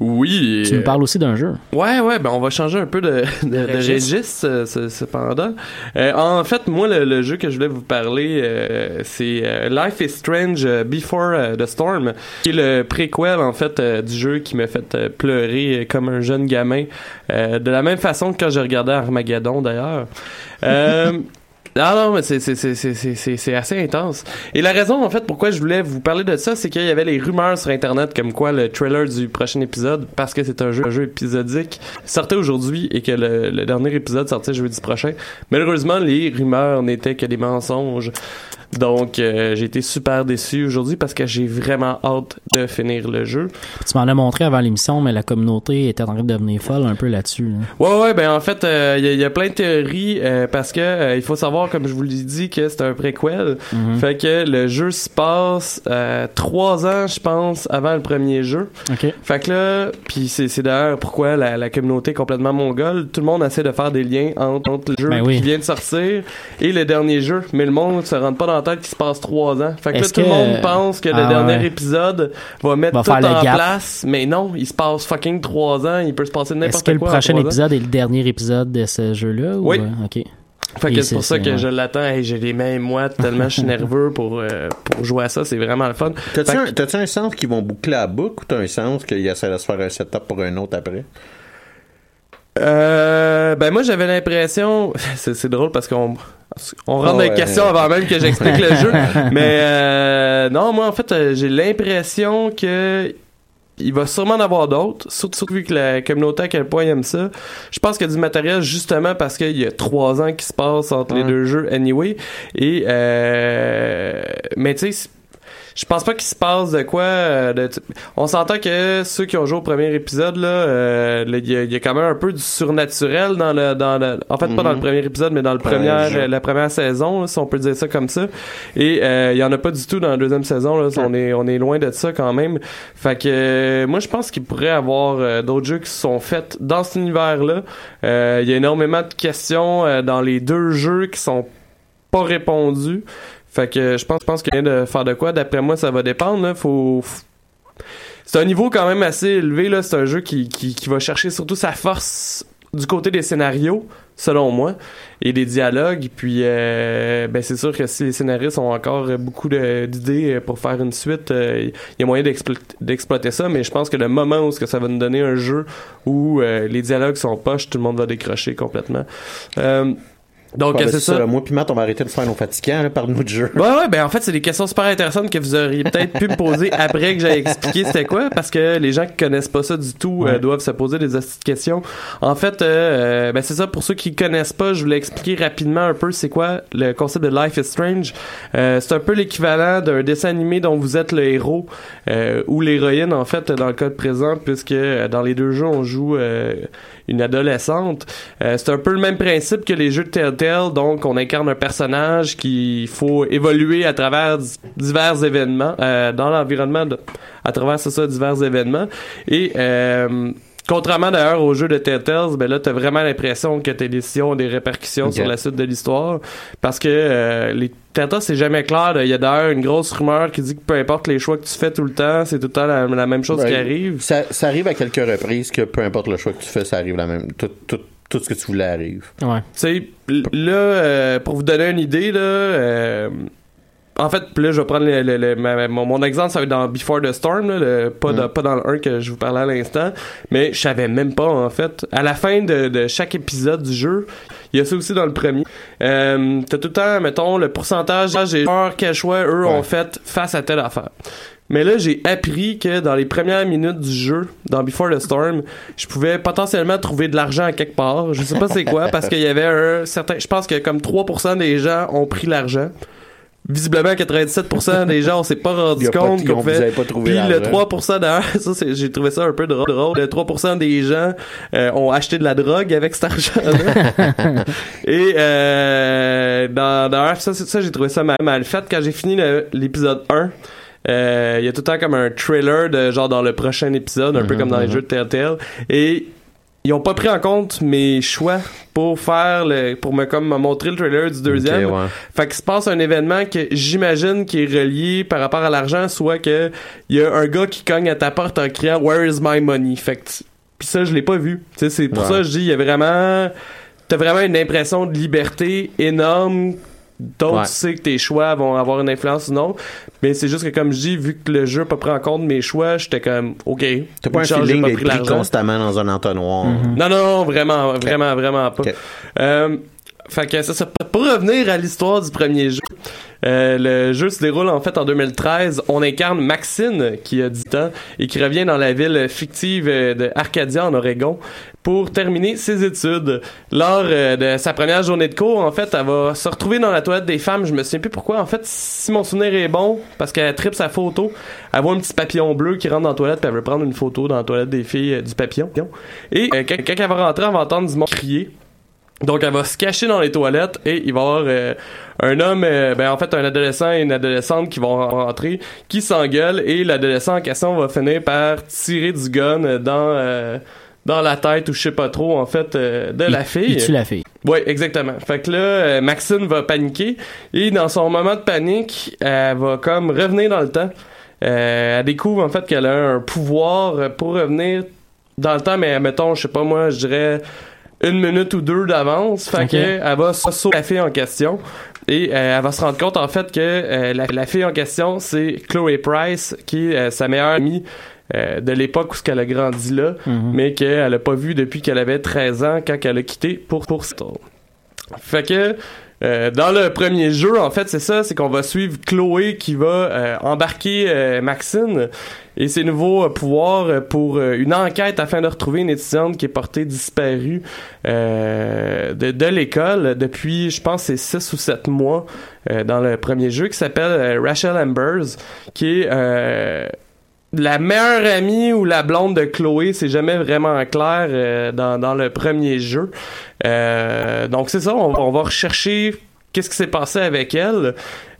Oui. tu nous parles aussi d'un jeu. Ouais, ouais, ben on va changer un peu de, de, de registre. registre, euh, ce- cependant. Euh, en fait, moi, le, le jeu que je voulais vous parler, euh, c'est euh, Life is Strange euh, Before euh, the Storm, qui est le préquel, en fait, euh, du jeu qui m'a fait euh, pleurer euh, comme un jeune gamin, euh, de la même façon que quand j'ai regardé Armageddon, d'ailleurs. Ah non, mais c'est assez intense. Et la raison, en fait, pourquoi je voulais vous parler de ça, c'est qu'il y avait les rumeurs sur Internet comme quoi le trailer du prochain épisode, parce que c'est un jeu, un jeu épisodique, sortait aujourd'hui et que le, le dernier épisode sortait jeudi prochain. Malheureusement, les rumeurs n'étaient que des mensonges. Donc, euh, j'ai été super déçu aujourd'hui parce que j'ai vraiment hâte de finir le jeu. Tu m'en as montré avant l'émission, mais la communauté était en train de devenir folle un peu là-dessus. là. Ouais, ouais, ben en fait, euh, il y, a- y a plein de théories euh, parce que euh, il faut savoir, comme je vous l'ai dit, que c'est un préquel. Mhm. Fait que le jeu se passe euh, trois ans, je pense, avant le premier jeu. OK. Fait que là, puis c'est, c'est d'ailleurs pourquoi la, la communauté est complètement mongole. Tout le monde essaie de faire des liens entre, entre le jeu Ben oui. qui vient de sortir et le dernier jeu. Mais le monde se rend pas dans tête qu'il se passe trois ans. Fait que là, tout le que- monde pense que le Ah dernier ouais. épisode va mettre Va tout en gap. place. Mais non, il se passe fucking trois ans. Il peut se passer n'importe Est-ce que le quoi en prochain ans. épisode est le dernier épisode de ce jeu-là? ou, Oui. euh, OK. Fait Et que c'est pour ça que je l'attends. Hey, j'ai les mains moites tellement je suis nerveux pour, euh, pour jouer à ça. C'est vraiment le fun. T'as-tu un, que- t'as-tu un sens qu'ils vont boucler la boucle ou t'as un sens qu'ils essaient de se faire un setup pour un autre après? Euh, ben moi j'avais l'impression, c'est drôle parce qu'on on rentre dans les questions avant même que j'explique le jeu, mais euh, non moi en fait euh, j'ai l'impression que il va sûrement en avoir d'autres, surtout, surtout vu que la communauté à quel point elle aime ça. Je pense qu'il y a du matériel justement parce qu'il y a trois ans qui se passent entre les deux jeux anyway. Et euh, mais tu sais, je pense pas qu'il se passe de quoi. euh, de- on s'entend que ceux qui ont joué au premier épisode là, euh, il y, a- il y a quand même un peu du surnaturel dans le dans le. En fait, pas dans le premier épisode, mais dans le première, euh, la première saison, là, si on peut dire ça comme ça. Et euh, il y en a pas du tout dans la deuxième saison. Là, on est on est loin de ça quand même. Fait que moi, je pense qu'il pourrait y avoir d'autres jeux qui sont faits dans cet univers-là. Il y a énormément de questions dans les deux jeux qui sont pas répondues. Fait que je pense, je pense qu'il y a de faire de quoi. D'après moi, ça va dépendre. Là. Faut, C'est un niveau quand même assez élevé. là. C'est un jeu qui, qui, qui va chercher surtout sa force du côté des scénarios. selon moi, et des dialogues. Puis, euh, ben c'est sûr que si les scénaristes ont encore beaucoup d'idées pour faire une suite, euh, il y a moyen d'explo- d'exploiter ça. Mais je pense que le moment où que ça va nous donner un jeu où euh, les dialogues sont poches, tout le monde va décrocher complètement. Donc, Ouais, ben, c'est ça. Moi puis Matt, on va arrêter de faire nos fatigants là, par nous de jeu. Ouais, ouais, ben en fait, c'est des questions super intéressantes que vous auriez peut-être pu me poser après que j'ai expliqué c'était quoi, parce que les gens qui connaissent pas ça du tout euh, doivent se poser des questions. En fait, euh, euh, ben c'est ça, pour ceux qui connaissent pas, je voulais expliquer rapidement un peu c'est quoi le concept de Life is Strange. Euh, c'est un peu l'équivalent d'un dessin animé dont vous êtes le héros euh, ou l'héroïne, en fait, dans le cas présent, puisque euh, dans les deux jeux, on joue euh, une adolescente. Euh, c'est un peu le même principe que les jeux de Telltale, donc on incarne un personnage qu'il faut évoluer à travers divers événements euh, dans l'environnement, à travers c'est ça divers événements et euh, Contrairement d'ailleurs aux jeux de Telltale, ben là t'as vraiment l'impression que tes décisions ont des répercussions sur la suite de l'histoire parce que euh, les Telltale c'est jamais clair. là. Il y a d'ailleurs une grosse rumeur qui dit que peu importe les choix que tu fais tout le temps, c'est tout le temps la, la même chose Ben, qui arrive. Ça, ça arrive à quelques reprises que peu importe le choix que tu fais, ça arrive la même. Tout, tout, tout ce que tu voulais arrive. Ouais. Tu sais, là, euh, pour vous donner une idée, là, euh, en fait, puis là, je vais prendre le, le- le- ma- mon, mon exemple, ça va être dans Before the Storm, là, le- pas, dans, pas dans le 1 que je vous parlais à l'instant, mais je savais même pas, en fait. À la fin de, de chaque épisode du jeu, il y a ça aussi dans le premier. Euh, T'as tout le temps, mettons, le pourcentage des joueurs, quel choix eux ont fait face à telle affaire. Mais là, j'ai appris que dans les premières minutes du jeu, dans Before the Storm, je pouvais potentiellement trouver de l'argent à quelque part. Je sais pas c'est quoi, parce qu'il y avait un certain... Je pense que comme 3% des gens ont pris l'argent. Visiblement, 97% des gens, on s'est pas rendu compte qu'on trouvé Puis le l'argent. 3% d'ailleurs, ça, c'est- j'ai trouvé ça un peu drôle. drôle. Le 3% des gens euh, ont acheté de la drogue avec cet argent-là. Et euh, dans, d'ailleurs, ça, ça j'ai trouvé ça mal, mal fait. Quand j'ai fini l'épisode 1, euh, il y a tout le temps comme un trailer de genre dans le prochain épisode, un peu comme dans les jeux de Telltale. Et ils ont pas pris en compte mes choix pour faire le pour me comme me montrer le trailer du deuxième. Ouais. Fait qu'il se passe un événement que j'imagine qui est relié par rapport à l'argent, soit que il y a un gars qui cogne à ta porte en criant Where is my money? Fait que pis ça je l'ai pas vu. Tu sais c'est pour Ouais. ça que je dis il y a vraiment t'as vraiment une impression de liberté énorme dont Ouais. tu sais que tes choix vont avoir une influence ou non. Mais c'est juste que comme je dis, vu que le jeu n'a pas pris en compte mes choix, j'étais comme OK. T'as pas un feeling d'être pris constamment dans un entonnoir. Non, non, non, vraiment, vraiment, vraiment pas. Euh, fait que ça, ça, pour revenir à l'histoire du premier jeu, euh, le jeu se déroule en fait en 2013. On incarne Maxine, qui a 10 ans, et qui revient dans la ville fictive euh, de Arcadia, en Oregon, pour terminer ses études. Lors euh, de sa première journée de cours, en fait, elle va se retrouver dans la toilette des femmes. Je me souviens plus pourquoi. En fait, si mon souvenir est bon, parce qu'elle tripe sa photo, elle voit un petit papillon bleu qui rentre dans la toilette, puis elle veut prendre une photo dans la toilette des filles euh, du papillon. Et euh, quand, elle va rentrer, elle va entendre du monde crier. Donc elle va se cacher dans les toilettes et il va y avoir un homme, ben en fait un adolescent et une adolescente qui vont rentrer, qui s'engueulent et l'adolescent en question va finir par tirer du gun dans euh, dans la tête ou je sais pas trop en fait euh, de la fille. Il tue la fille. Oui, exactement. Fait que là, euh, Maxine va paniquer et dans son moment de panique, elle va comme revenir dans le temps. Euh, elle découvre en fait qu'elle a un pouvoir pour revenir dans le temps, mais mettons, je sais pas moi, je dirais une minute ou deux d'avance. Fait Ok. que elle va sauver la fille en question et euh, elle va se rendre compte en fait que euh, la, la fille en question c'est Chloe Price qui est euh, sa meilleure amie euh, de l'époque où ce qu'elle a grandi là, mais qu'elle a pas vu depuis qu'elle avait 13 ans quand elle a quitté pour pour. Fait que euh, dans le premier jeu, en fait, c'est ça, c'est qu'on va suivre Chloé qui va euh, embarquer euh, Maxine et ses nouveaux euh, pouvoirs pour une enquête afin de retrouver une étudiante qui est portée disparue euh, de, de l'école depuis, je pense, c'est 6 ou 7 mois euh, dans le premier jeu qui s'appelle Rachel Ambers, qui est euh, la meilleure amie ou la blonde de Chloé, c'est jamais vraiment clair euh, dans, dans le premier jeu. Euh, donc c'est ça, on, on va rechercher qu'est-ce qui s'est passé avec elle.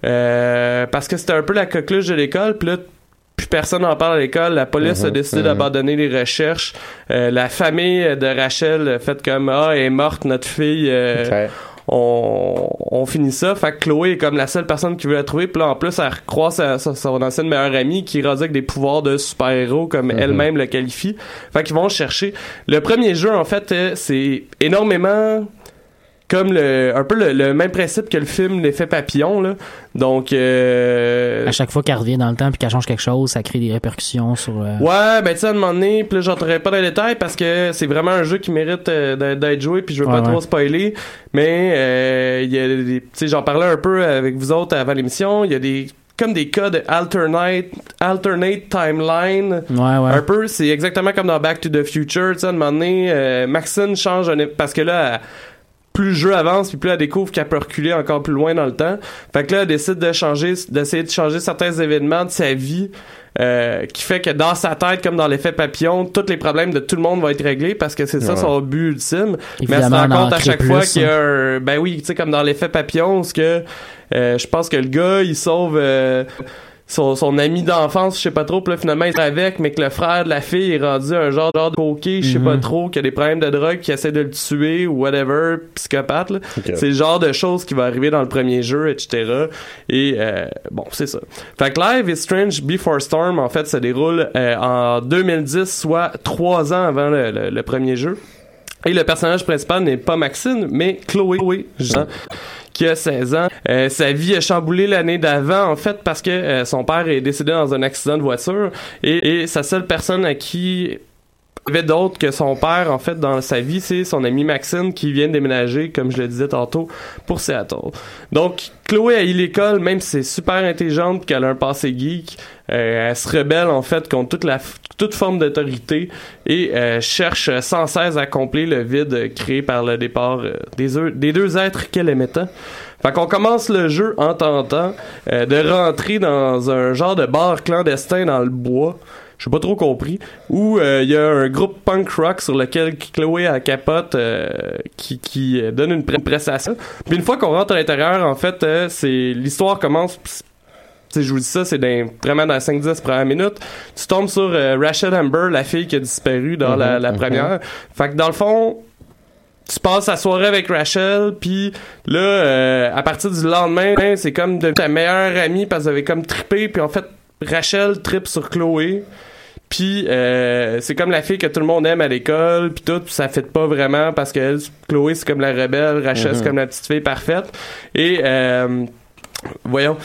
Euh, parce que c'était un peu la coqueluche de l'école, puis là, plus personne n'en parle à l'école. La police a Mhm, décidé mhm. d'abandonner les recherches. Euh, la famille de Rachel fait comme Ah, elle est morte, notre fille. euh. On, on finit ça. Fait que Chloé est comme la seule personne qui veut la trouver. Puis là, en plus, elle recroise sa, sa- son ancienne meilleure amie qui rendue avec des pouvoirs de super-héros comme elle-même le qualifie. Fait qu'ils vont le chercher. Le premier jeu, en fait, euh, c'est énormément comme le un peu le, le même principe que le film l'effet papillon là. Donc euh, À chaque fois qu'elle revient dans le temps puis qu'elle change quelque chose, ça crée des répercussions sur. euh, Ouais, ben tu sais, à un moment donné, puis là, j'entrerai pas dans les détails parce que c'est vraiment un jeu qui mérite euh, d'être- joué, puis je veux Ouais, pas trop spoiler, mais euh, il y a des, tu sais, j'en parlais un peu avec vous autres avant l'émission, il y a des comme des cas de alternate alternate timeline Ouais, ouais. un peu c'est exactement comme dans Back to the Future tu sais à un moment donné euh, Maxine change un, parce que là elle- plus le jeu avance puis plus elle découvre qu'elle peut reculer encore plus loin dans le temps. Fait que là elle décide de changer d'essayer de changer certains événements de sa vie euh, qui fait que dans sa tête comme dans l'effet papillon tous les problèmes de tout le monde vont être réglés parce que c'est ça Ouais. son but ultime. Mais elle se rend en compte à chaque fois qu'il y a un ben oui tu sais comme dans l'effet papillon ce que euh, je pense que le gars il sauve euh, son, son ami d'enfance, je sais pas trop, puis là finalement il est avec, mais que le frère de la fille est rendu un genre, genre de coquet, je sais pas Mhm. trop, qui a des problèmes de drogue, qui essaie de le tuer ou whatever, psychopathe. là. Ok. C'est le genre de choses qui va arriver dans le premier jeu, etc. Et euh, bon, c'est ça. Fait que Live is Strange Before Storm, en fait, se déroule euh, en 2010, soit trois ans avant le, le- le premier jeu. Et le personnage principal n'est pas Maxine, mais Chloé, Chloé Jean, qui a 16 ans. Euh, sa vie a chamboulé l'année d'avant, en fait, parce que euh, son père est décédé dans un accident de voiture. Et, sa seule personne à qui avait d'autres que son père, en fait, dans sa vie, c'est son ami Maxine qui vient de déménager, comme je le disais tantôt, pour Seattle. Donc, Chloé a eu l'école, même si c'est super intelligente, qu'elle a un passé geek, elle se rebelle, en fait, contre toute la toute forme d'autorité et euh, cherche sans cesse à combler le vide créé par le départ euh, des, des deux êtres qu'elle aimait tant. Fait qu'on commence le jeu en tentant euh, de rentrer dans un genre de bar clandestin dans le bois. J'ai pas trop compris. Où euh, il y a un groupe punk rock sur lequel Chloé a capote euh, qui, qui euh, donne une prestation. Puis une fois qu'on rentre à l'intérieur, en fait, euh, c'est l'histoire commence. Pis sais, je vous dis ça, c'est vraiment dans les 5-10 premières minutes. Tu tombes sur euh, Rachel Amber, la fille qui a disparu dans la, la Mhm, première. Fait que dans le fond, tu passes la soirée avec Rachel, puis là, euh, à partir du lendemain, ben, c'est comme de ta meilleure amie parce que vous avez comme trippé, puis en fait, Rachel trippe sur Chloé. Puis euh, c'est comme la fille que tout le monde aime à l'école, puis tout, puis ça fait pas vraiment parce que elle, Chloé c'est comme la rebelle, Rachel c'est Mhm. comme la petite fille parfaite. Et euh, voyons.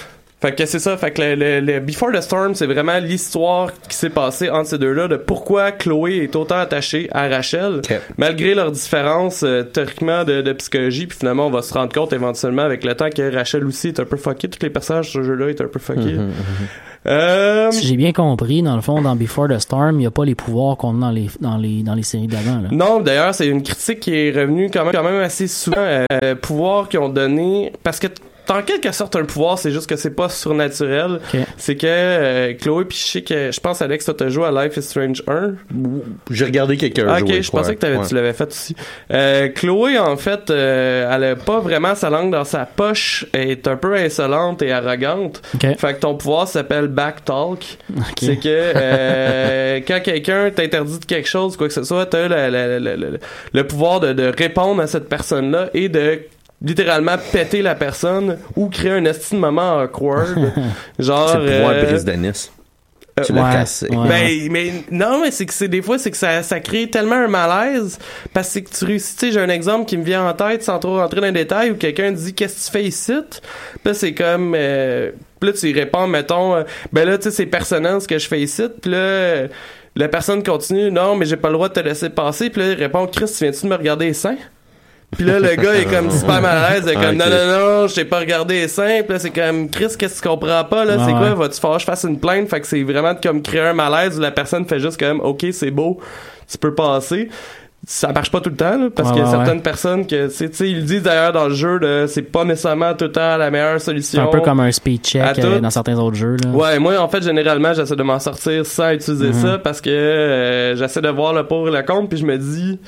Fait que c'est ça, fait que le, le- le Before the Storm, c'est vraiment l'histoire qui s'est passée entre ces deux-là, de pourquoi Chloé est autant attachée à Rachel, malgré leurs différences euh, théoriquement de, de psychologie, puis finalement on va se rendre compte éventuellement avec le temps que Rachel aussi est un peu fuckée, tous les personnages sur ce jeu-là est un peu fuckés. Mhm, Euh, Si j'ai bien compris, dans le fond, dans Before the Storm, il n'y a pas les pouvoirs qu'on a dans les, dans les, dans les séries d'avant. Non, d'ailleurs, c'est une critique qui est revenue quand même, quand même assez souvent. Euh, pouvoir qu'ils ont donné, parce que en quelque sorte un pouvoir, c'est juste que c'est pas surnaturel. Ok. C'est que euh, Chloé puis je sais que je pense Alex toi t'as joué à Life is Strange 1. J'ai regardé quelqu'un Ah, jouer. ok, je pensais que t'avais- Ouais. tu l'avais fait aussi. Euh, Chloé en fait, euh, elle a pas vraiment sa langue dans sa poche, elle est un peu insolente et arrogante. Ok. Fait que ton pouvoir s'appelle backtalk. Ok. C'est que euh, quand quelqu'un t'interdit de quelque chose, quoi que ce soit, t'as le, le, le, le- le pouvoir de, de répondre à cette personne-là et de littéralement péter la personne ou créer un estime moment awkward. genre. C'est le pouvoir euh, brise euh, Tu l'as ouais, cassé. ouais. ben, mais non, mais c'est que c'est des fois, c'est que ça, ça crée tellement un malaise parce que tu réussis. Tu sais, j'ai un exemple qui me vient en tête sans trop rentrer dans les détails où quelqu'un dit Qu'est-ce que tu fais ici? Puis là, c'est comme. Euh, puis là, tu y réponds, mettons, euh, ben là, tu sais, c'est personnel ce que je fais ici. Puis là, la personne continue Non, mais j'ai pas le droit de te laisser passer. Puis là, il répond Chris, tu viens-tu de me regarder les seins puis là, le gars est comme super mal à l'aise, il est comme Ah, ok. non, non, non, je t'ai pas regardé les seins. Puis là, c'est comme Chris, qu'est-ce que tu comprends pas, là? C'est quoi? ouais. Va-tu falloir que je fasse une plainte? Fait que c'est vraiment de comme créer un malaise où la personne fait juste comme OK, c'est beau, tu peux passer. Ça marche pas tout le temps, là, parce Ouais, qu'il y a ouais, certaines personnes que, c'est- tu sais, ils le disent d'ailleurs dans le jeu, là, c'est pas nécessairement tout le temps la meilleure C'est solution. un peu comme un speed check euh, dans certains autres jeux. Là. Ouais, moi, en fait, généralement, j'essaie de m'en sortir sans utiliser Mhm. ça parce que euh, j'essaie de voir le pour et le contre, puis je me dis,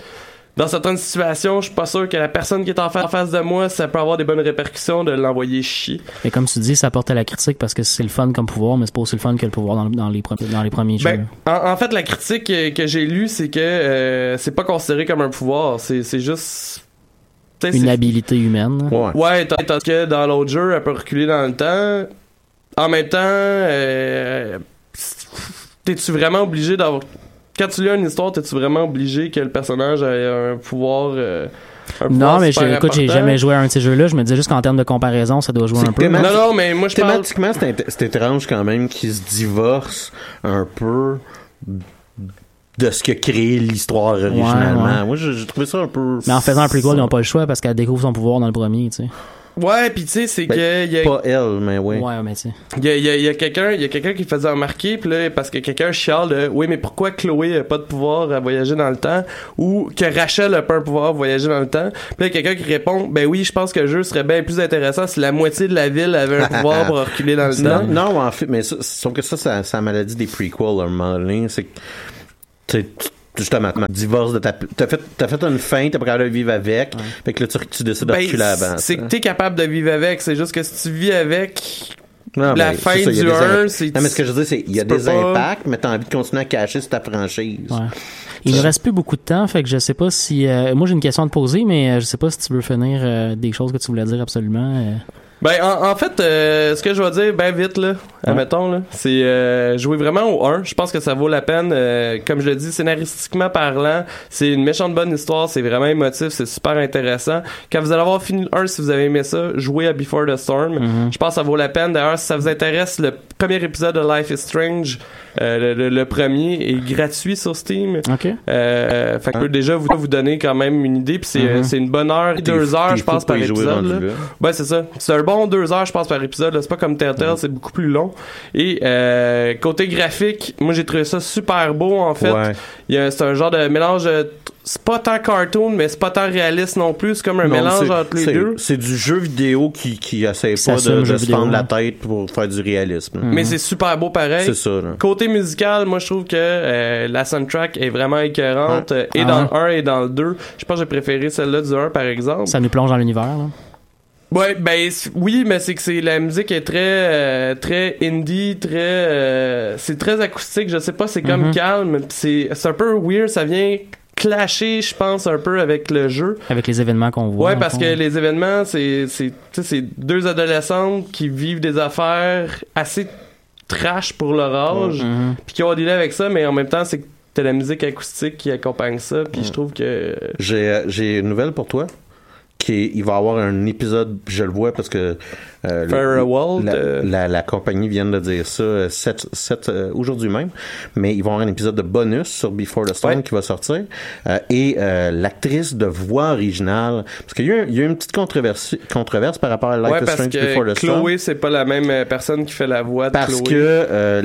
dans certaines situations, je suis pas sûr que la personne qui est en fa- en face de moi, ça peut avoir des bonnes répercussions de l'envoyer chier. Et comme tu dis, ça porte à la critique parce que c'est le fun comme pouvoir, mais c'est pas aussi le fun que le pouvoir dans, dans les, pre- dans les premiers jeux. Ben, en, en fait, la critique que j'ai lue, c'est que euh, c'est pas considéré comme un pouvoir, c'est juste... Une habilité humaine. Ouais. Ouais, que dans l'autre jeu, elle peut reculer dans le temps. En même temps, euh, t'es-tu vraiment obligé d'avoir. Quand tu lis une histoire, t'es-tu vraiment obligé que le personnage ait un pouvoir. euh, un pouvoir Non, mais super écoute, j'ai jamais joué à un de ces jeux-là. Je me disais juste qu'en termes de comparaison, ça doit jouer un peu. Non, non, mais moi je. Thématiquement, c'est étrange quand même qu'ils se divorcent un peu de ce que crée l'histoire originalement. ouais. Moi, j'ai j'ai trouvé ça un peu... Mais en faisant un prequel, ils n'ont pas le choix parce qu'elle découvre son pouvoir dans le premier, tu sais. Ouais, puis tu sais, c'est Ben, que. y a- Pas elle, mais oui. Ouais, mais tu sais. Il y a, y a- y a quelqu'un il y a quelqu'un qui faisait remarquer puis là parce que quelqu'un chiale de oui mais pourquoi Chloé a pas de pouvoir à voyager dans le temps? Ou que Rachel a pas un pouvoir à voyager dans le temps? Puis là il y a quelqu'un qui répond ben oui je pense que le jeu serait bien plus intéressant si la moitié de la ville avait un pouvoir pour reculer dans le Non, temps non, en fait, mais ça, sauf que ça, ça, ça maladie des prequels à un moment donné, c'est que, tu sais, tu- justement, tu divorces de ta, t'as fait, t'as fait une fin, t'es pas capable de vivre avec, fait que là, tu, tu décides de Ben, reculer avant. c'est que t'es capable de vivre avec c'est juste que si tu vis avec Non, la fin c'est ça, il y a du des 1 imp- c'est Non, mais ce que je veux dire, c'est, il y a des pas- impacts, mais t'as envie de continuer à cacher sur ta franchise. Ouais. Il ne reste plus beaucoup de temps, fait que je sais pas si. euh, moi, j'ai une question à te poser, mais euh, je sais pas si tu veux finir euh, des choses que tu voulais dire absolument. euh. Ben, en, en fait, euh, ce que je vais dire, ben vite, là, admettons, là, c'est euh, jouer vraiment au 1. Je pense que ça vaut la peine. euh, comme je le dis, scénaristiquement parlant, c'est une méchante bonne histoire, c'est vraiment émotif, c'est super intéressant. Quand vous allez avoir fini le 1, si vous avez aimé ça, jouez à Before the Storm. Mm-hmm. Je pense que ça vaut la peine. D'ailleurs, si ça vous intéresse, le premier épisode de Life is Strange, euh, le, le- le premier, est gratuit sur Steam. Ok. Euh, fait que peut déjà vous, vous donner quand même une idée, puis c'est euh, c'est une bonne heure, deux heures, je pense, par épisode. là. Ben c'est ça. C'est un bon deux heures, je pense, par épisode. là. C'est pas comme Telltale, c'est beaucoup plus long. Et euh, côté graphique, moi j'ai trouvé ça super beau en fait. Ouais. Il y a- C'est un genre de mélange. C'est pas tant cartoon, mais c'est pas tant réaliste non plus. C'est comme un Non, mélange entre les deux. C'est du jeu vidéo qui, qui essaie pas de, de se fendre la tête pour faire du réalisme. Mais c'est super beau pareil. C'est ça, là. Côté musical, moi je trouve que euh, la soundtrack est vraiment écœurante. euh, Et Ah dans le 1 et dans le 2. Je pense que j'ai préféré celle-là du 1 par exemple. Ça nous plonge dans l'univers. Ouais, ben oui, mais c'est que c'est la musique est très euh, très indie, très euh, c'est très acoustique, je sais pas, c'est comme Mhm. calme, c'est un peu weird, ça vient clasher, je pense un peu avec le jeu. Avec les événements qu'on voit. Ouais, parce que les événements, c'est c'est tu sais, c'est deux adolescentes qui vivent des affaires assez trash pour leur âge, Mhm. puis qui ont dealé avec ça, mais en même temps, c'est que t'as la musique acoustique qui accompagne ça, puis je trouve que J'ai euh, j'ai une nouvelle pour toi. Qui il va y avoir un épisode, je le vois parce que euh, Farewell, la, euh, la, la compagnie vient de dire ça euh, sept- sept, euh, aujourd'hui même, mais ils vont avoir un épisode de bonus sur Before the Storm Ouais. qui va sortir Euh, et euh, l'actrice de voix originale parce qu'il y, a eu un- il y a eu une petite controverse, controverse par rapport à Life ouais, is Strange Before the Storm Chloé, c'est pas la même euh, personne qui fait la voix de parce Chloé. que euh,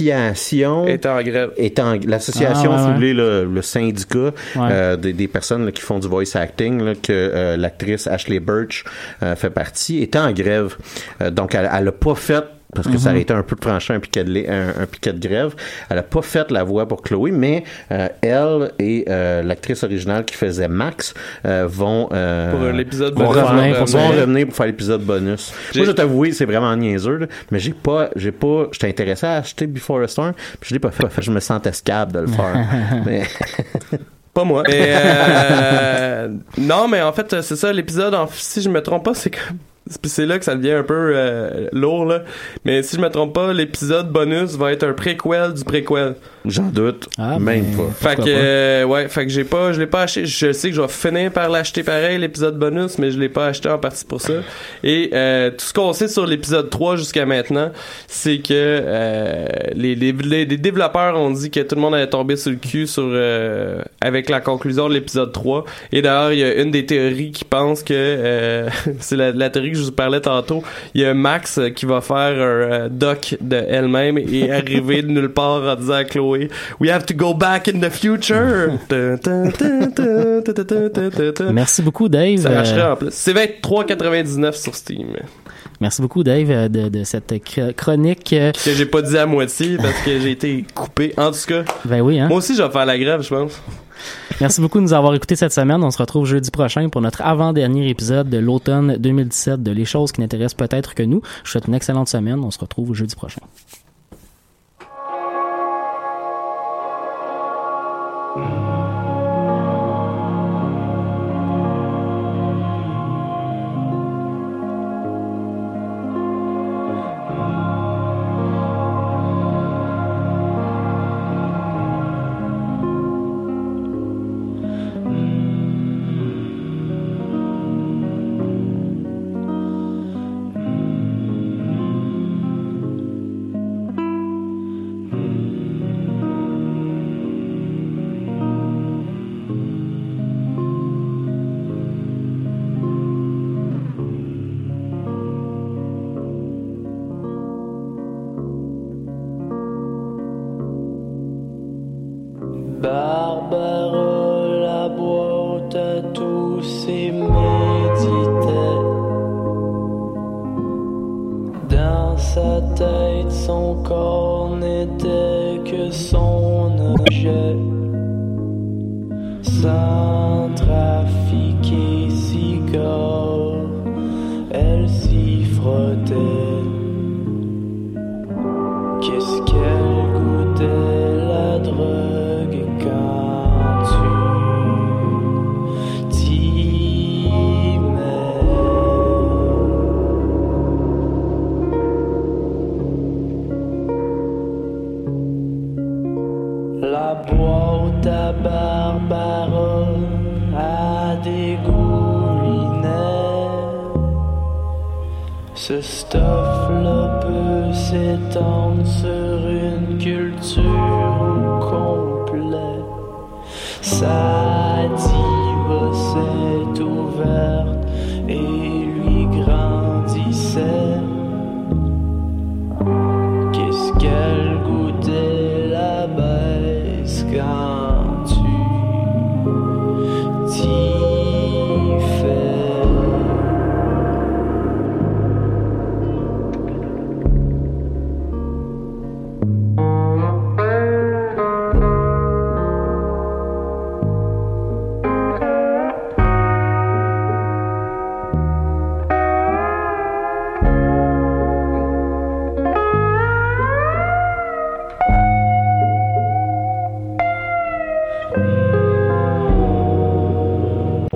l'association est en grève. est en- l'association, Ah, ouais, si vous ouais. voulez, le, le syndicat Ouais. euh, des, des personnes là, qui font du voice acting, là, que euh, l'actrice Ashley Birch euh, fait partie, est en grève. Euh, donc, elle, elle a pas fait parce que ça Mhm. aurait été un peu tranché un piquet de, lait- un, un piquet de grève. Elle a pas fait la voix pour Chloé, mais euh, elle et euh, l'actrice originale qui faisait Max euh, vont euh, Pour l'épisode vont bonus, revenir, vont vont revenir. pour faire l'épisode bonus. Moi, je t'avoue, c'est vraiment niaiseux, là, mais j'ai pas, j'ai pas, j'étais intéressé à acheter Before the Storm, puis je l'ai pas fait. Je me sentais scab de le faire. mais Pas moi. Euh, non, mais en fait, c'est ça, l'épisode, en- si je me trompe pas, c'est comme... Puis c'est là que ça devient un peu euh, lourd, là. Mais si je me trompe pas, l'épisode bonus va être un préquel du préquel. J'en doute, Ah, même ben, pas. Fait que, euh, ouais, fait que j'ai pas, je l'ai pas acheté. Je sais que je vais finir par l'acheter pareil, l'épisode bonus, mais je l'ai pas acheté en partie pour ça. Et euh, tout ce qu'on sait sur l'épisode 3 jusqu'à maintenant, c'est que euh, les, les, les- développeurs ont dit que tout le monde allait tomber sur le cul sur euh, avec la conclusion de l'épisode 3. Et d'ailleurs, il y a une des théories qui pense que euh, c'est la, la théorie que je vous parlais tantôt. Il y a Max qui va faire un doc de elle-même et arriver de nulle part en disant à Chloé We have to go back in the future. Merci beaucoup, Dave. Ça marchera en plus. C'est 23,99 sur Steam. Merci beaucoup, Dave, euh, de, cette chronique. Euh, que j'ai pas dit à moitié parce que j'ai été coupé. En tout cas. Ben oui, hein? Moi aussi, je vais faire la grève, je pense. Merci beaucoup de nous avoir écoutés cette semaine. On se retrouve jeudi prochain pour notre avant-dernier épisode de l'automne 2017 de Les choses qui n'intéressent peut-être que nous. Je vous souhaite une excellente semaine. On se retrouve jeudi prochain.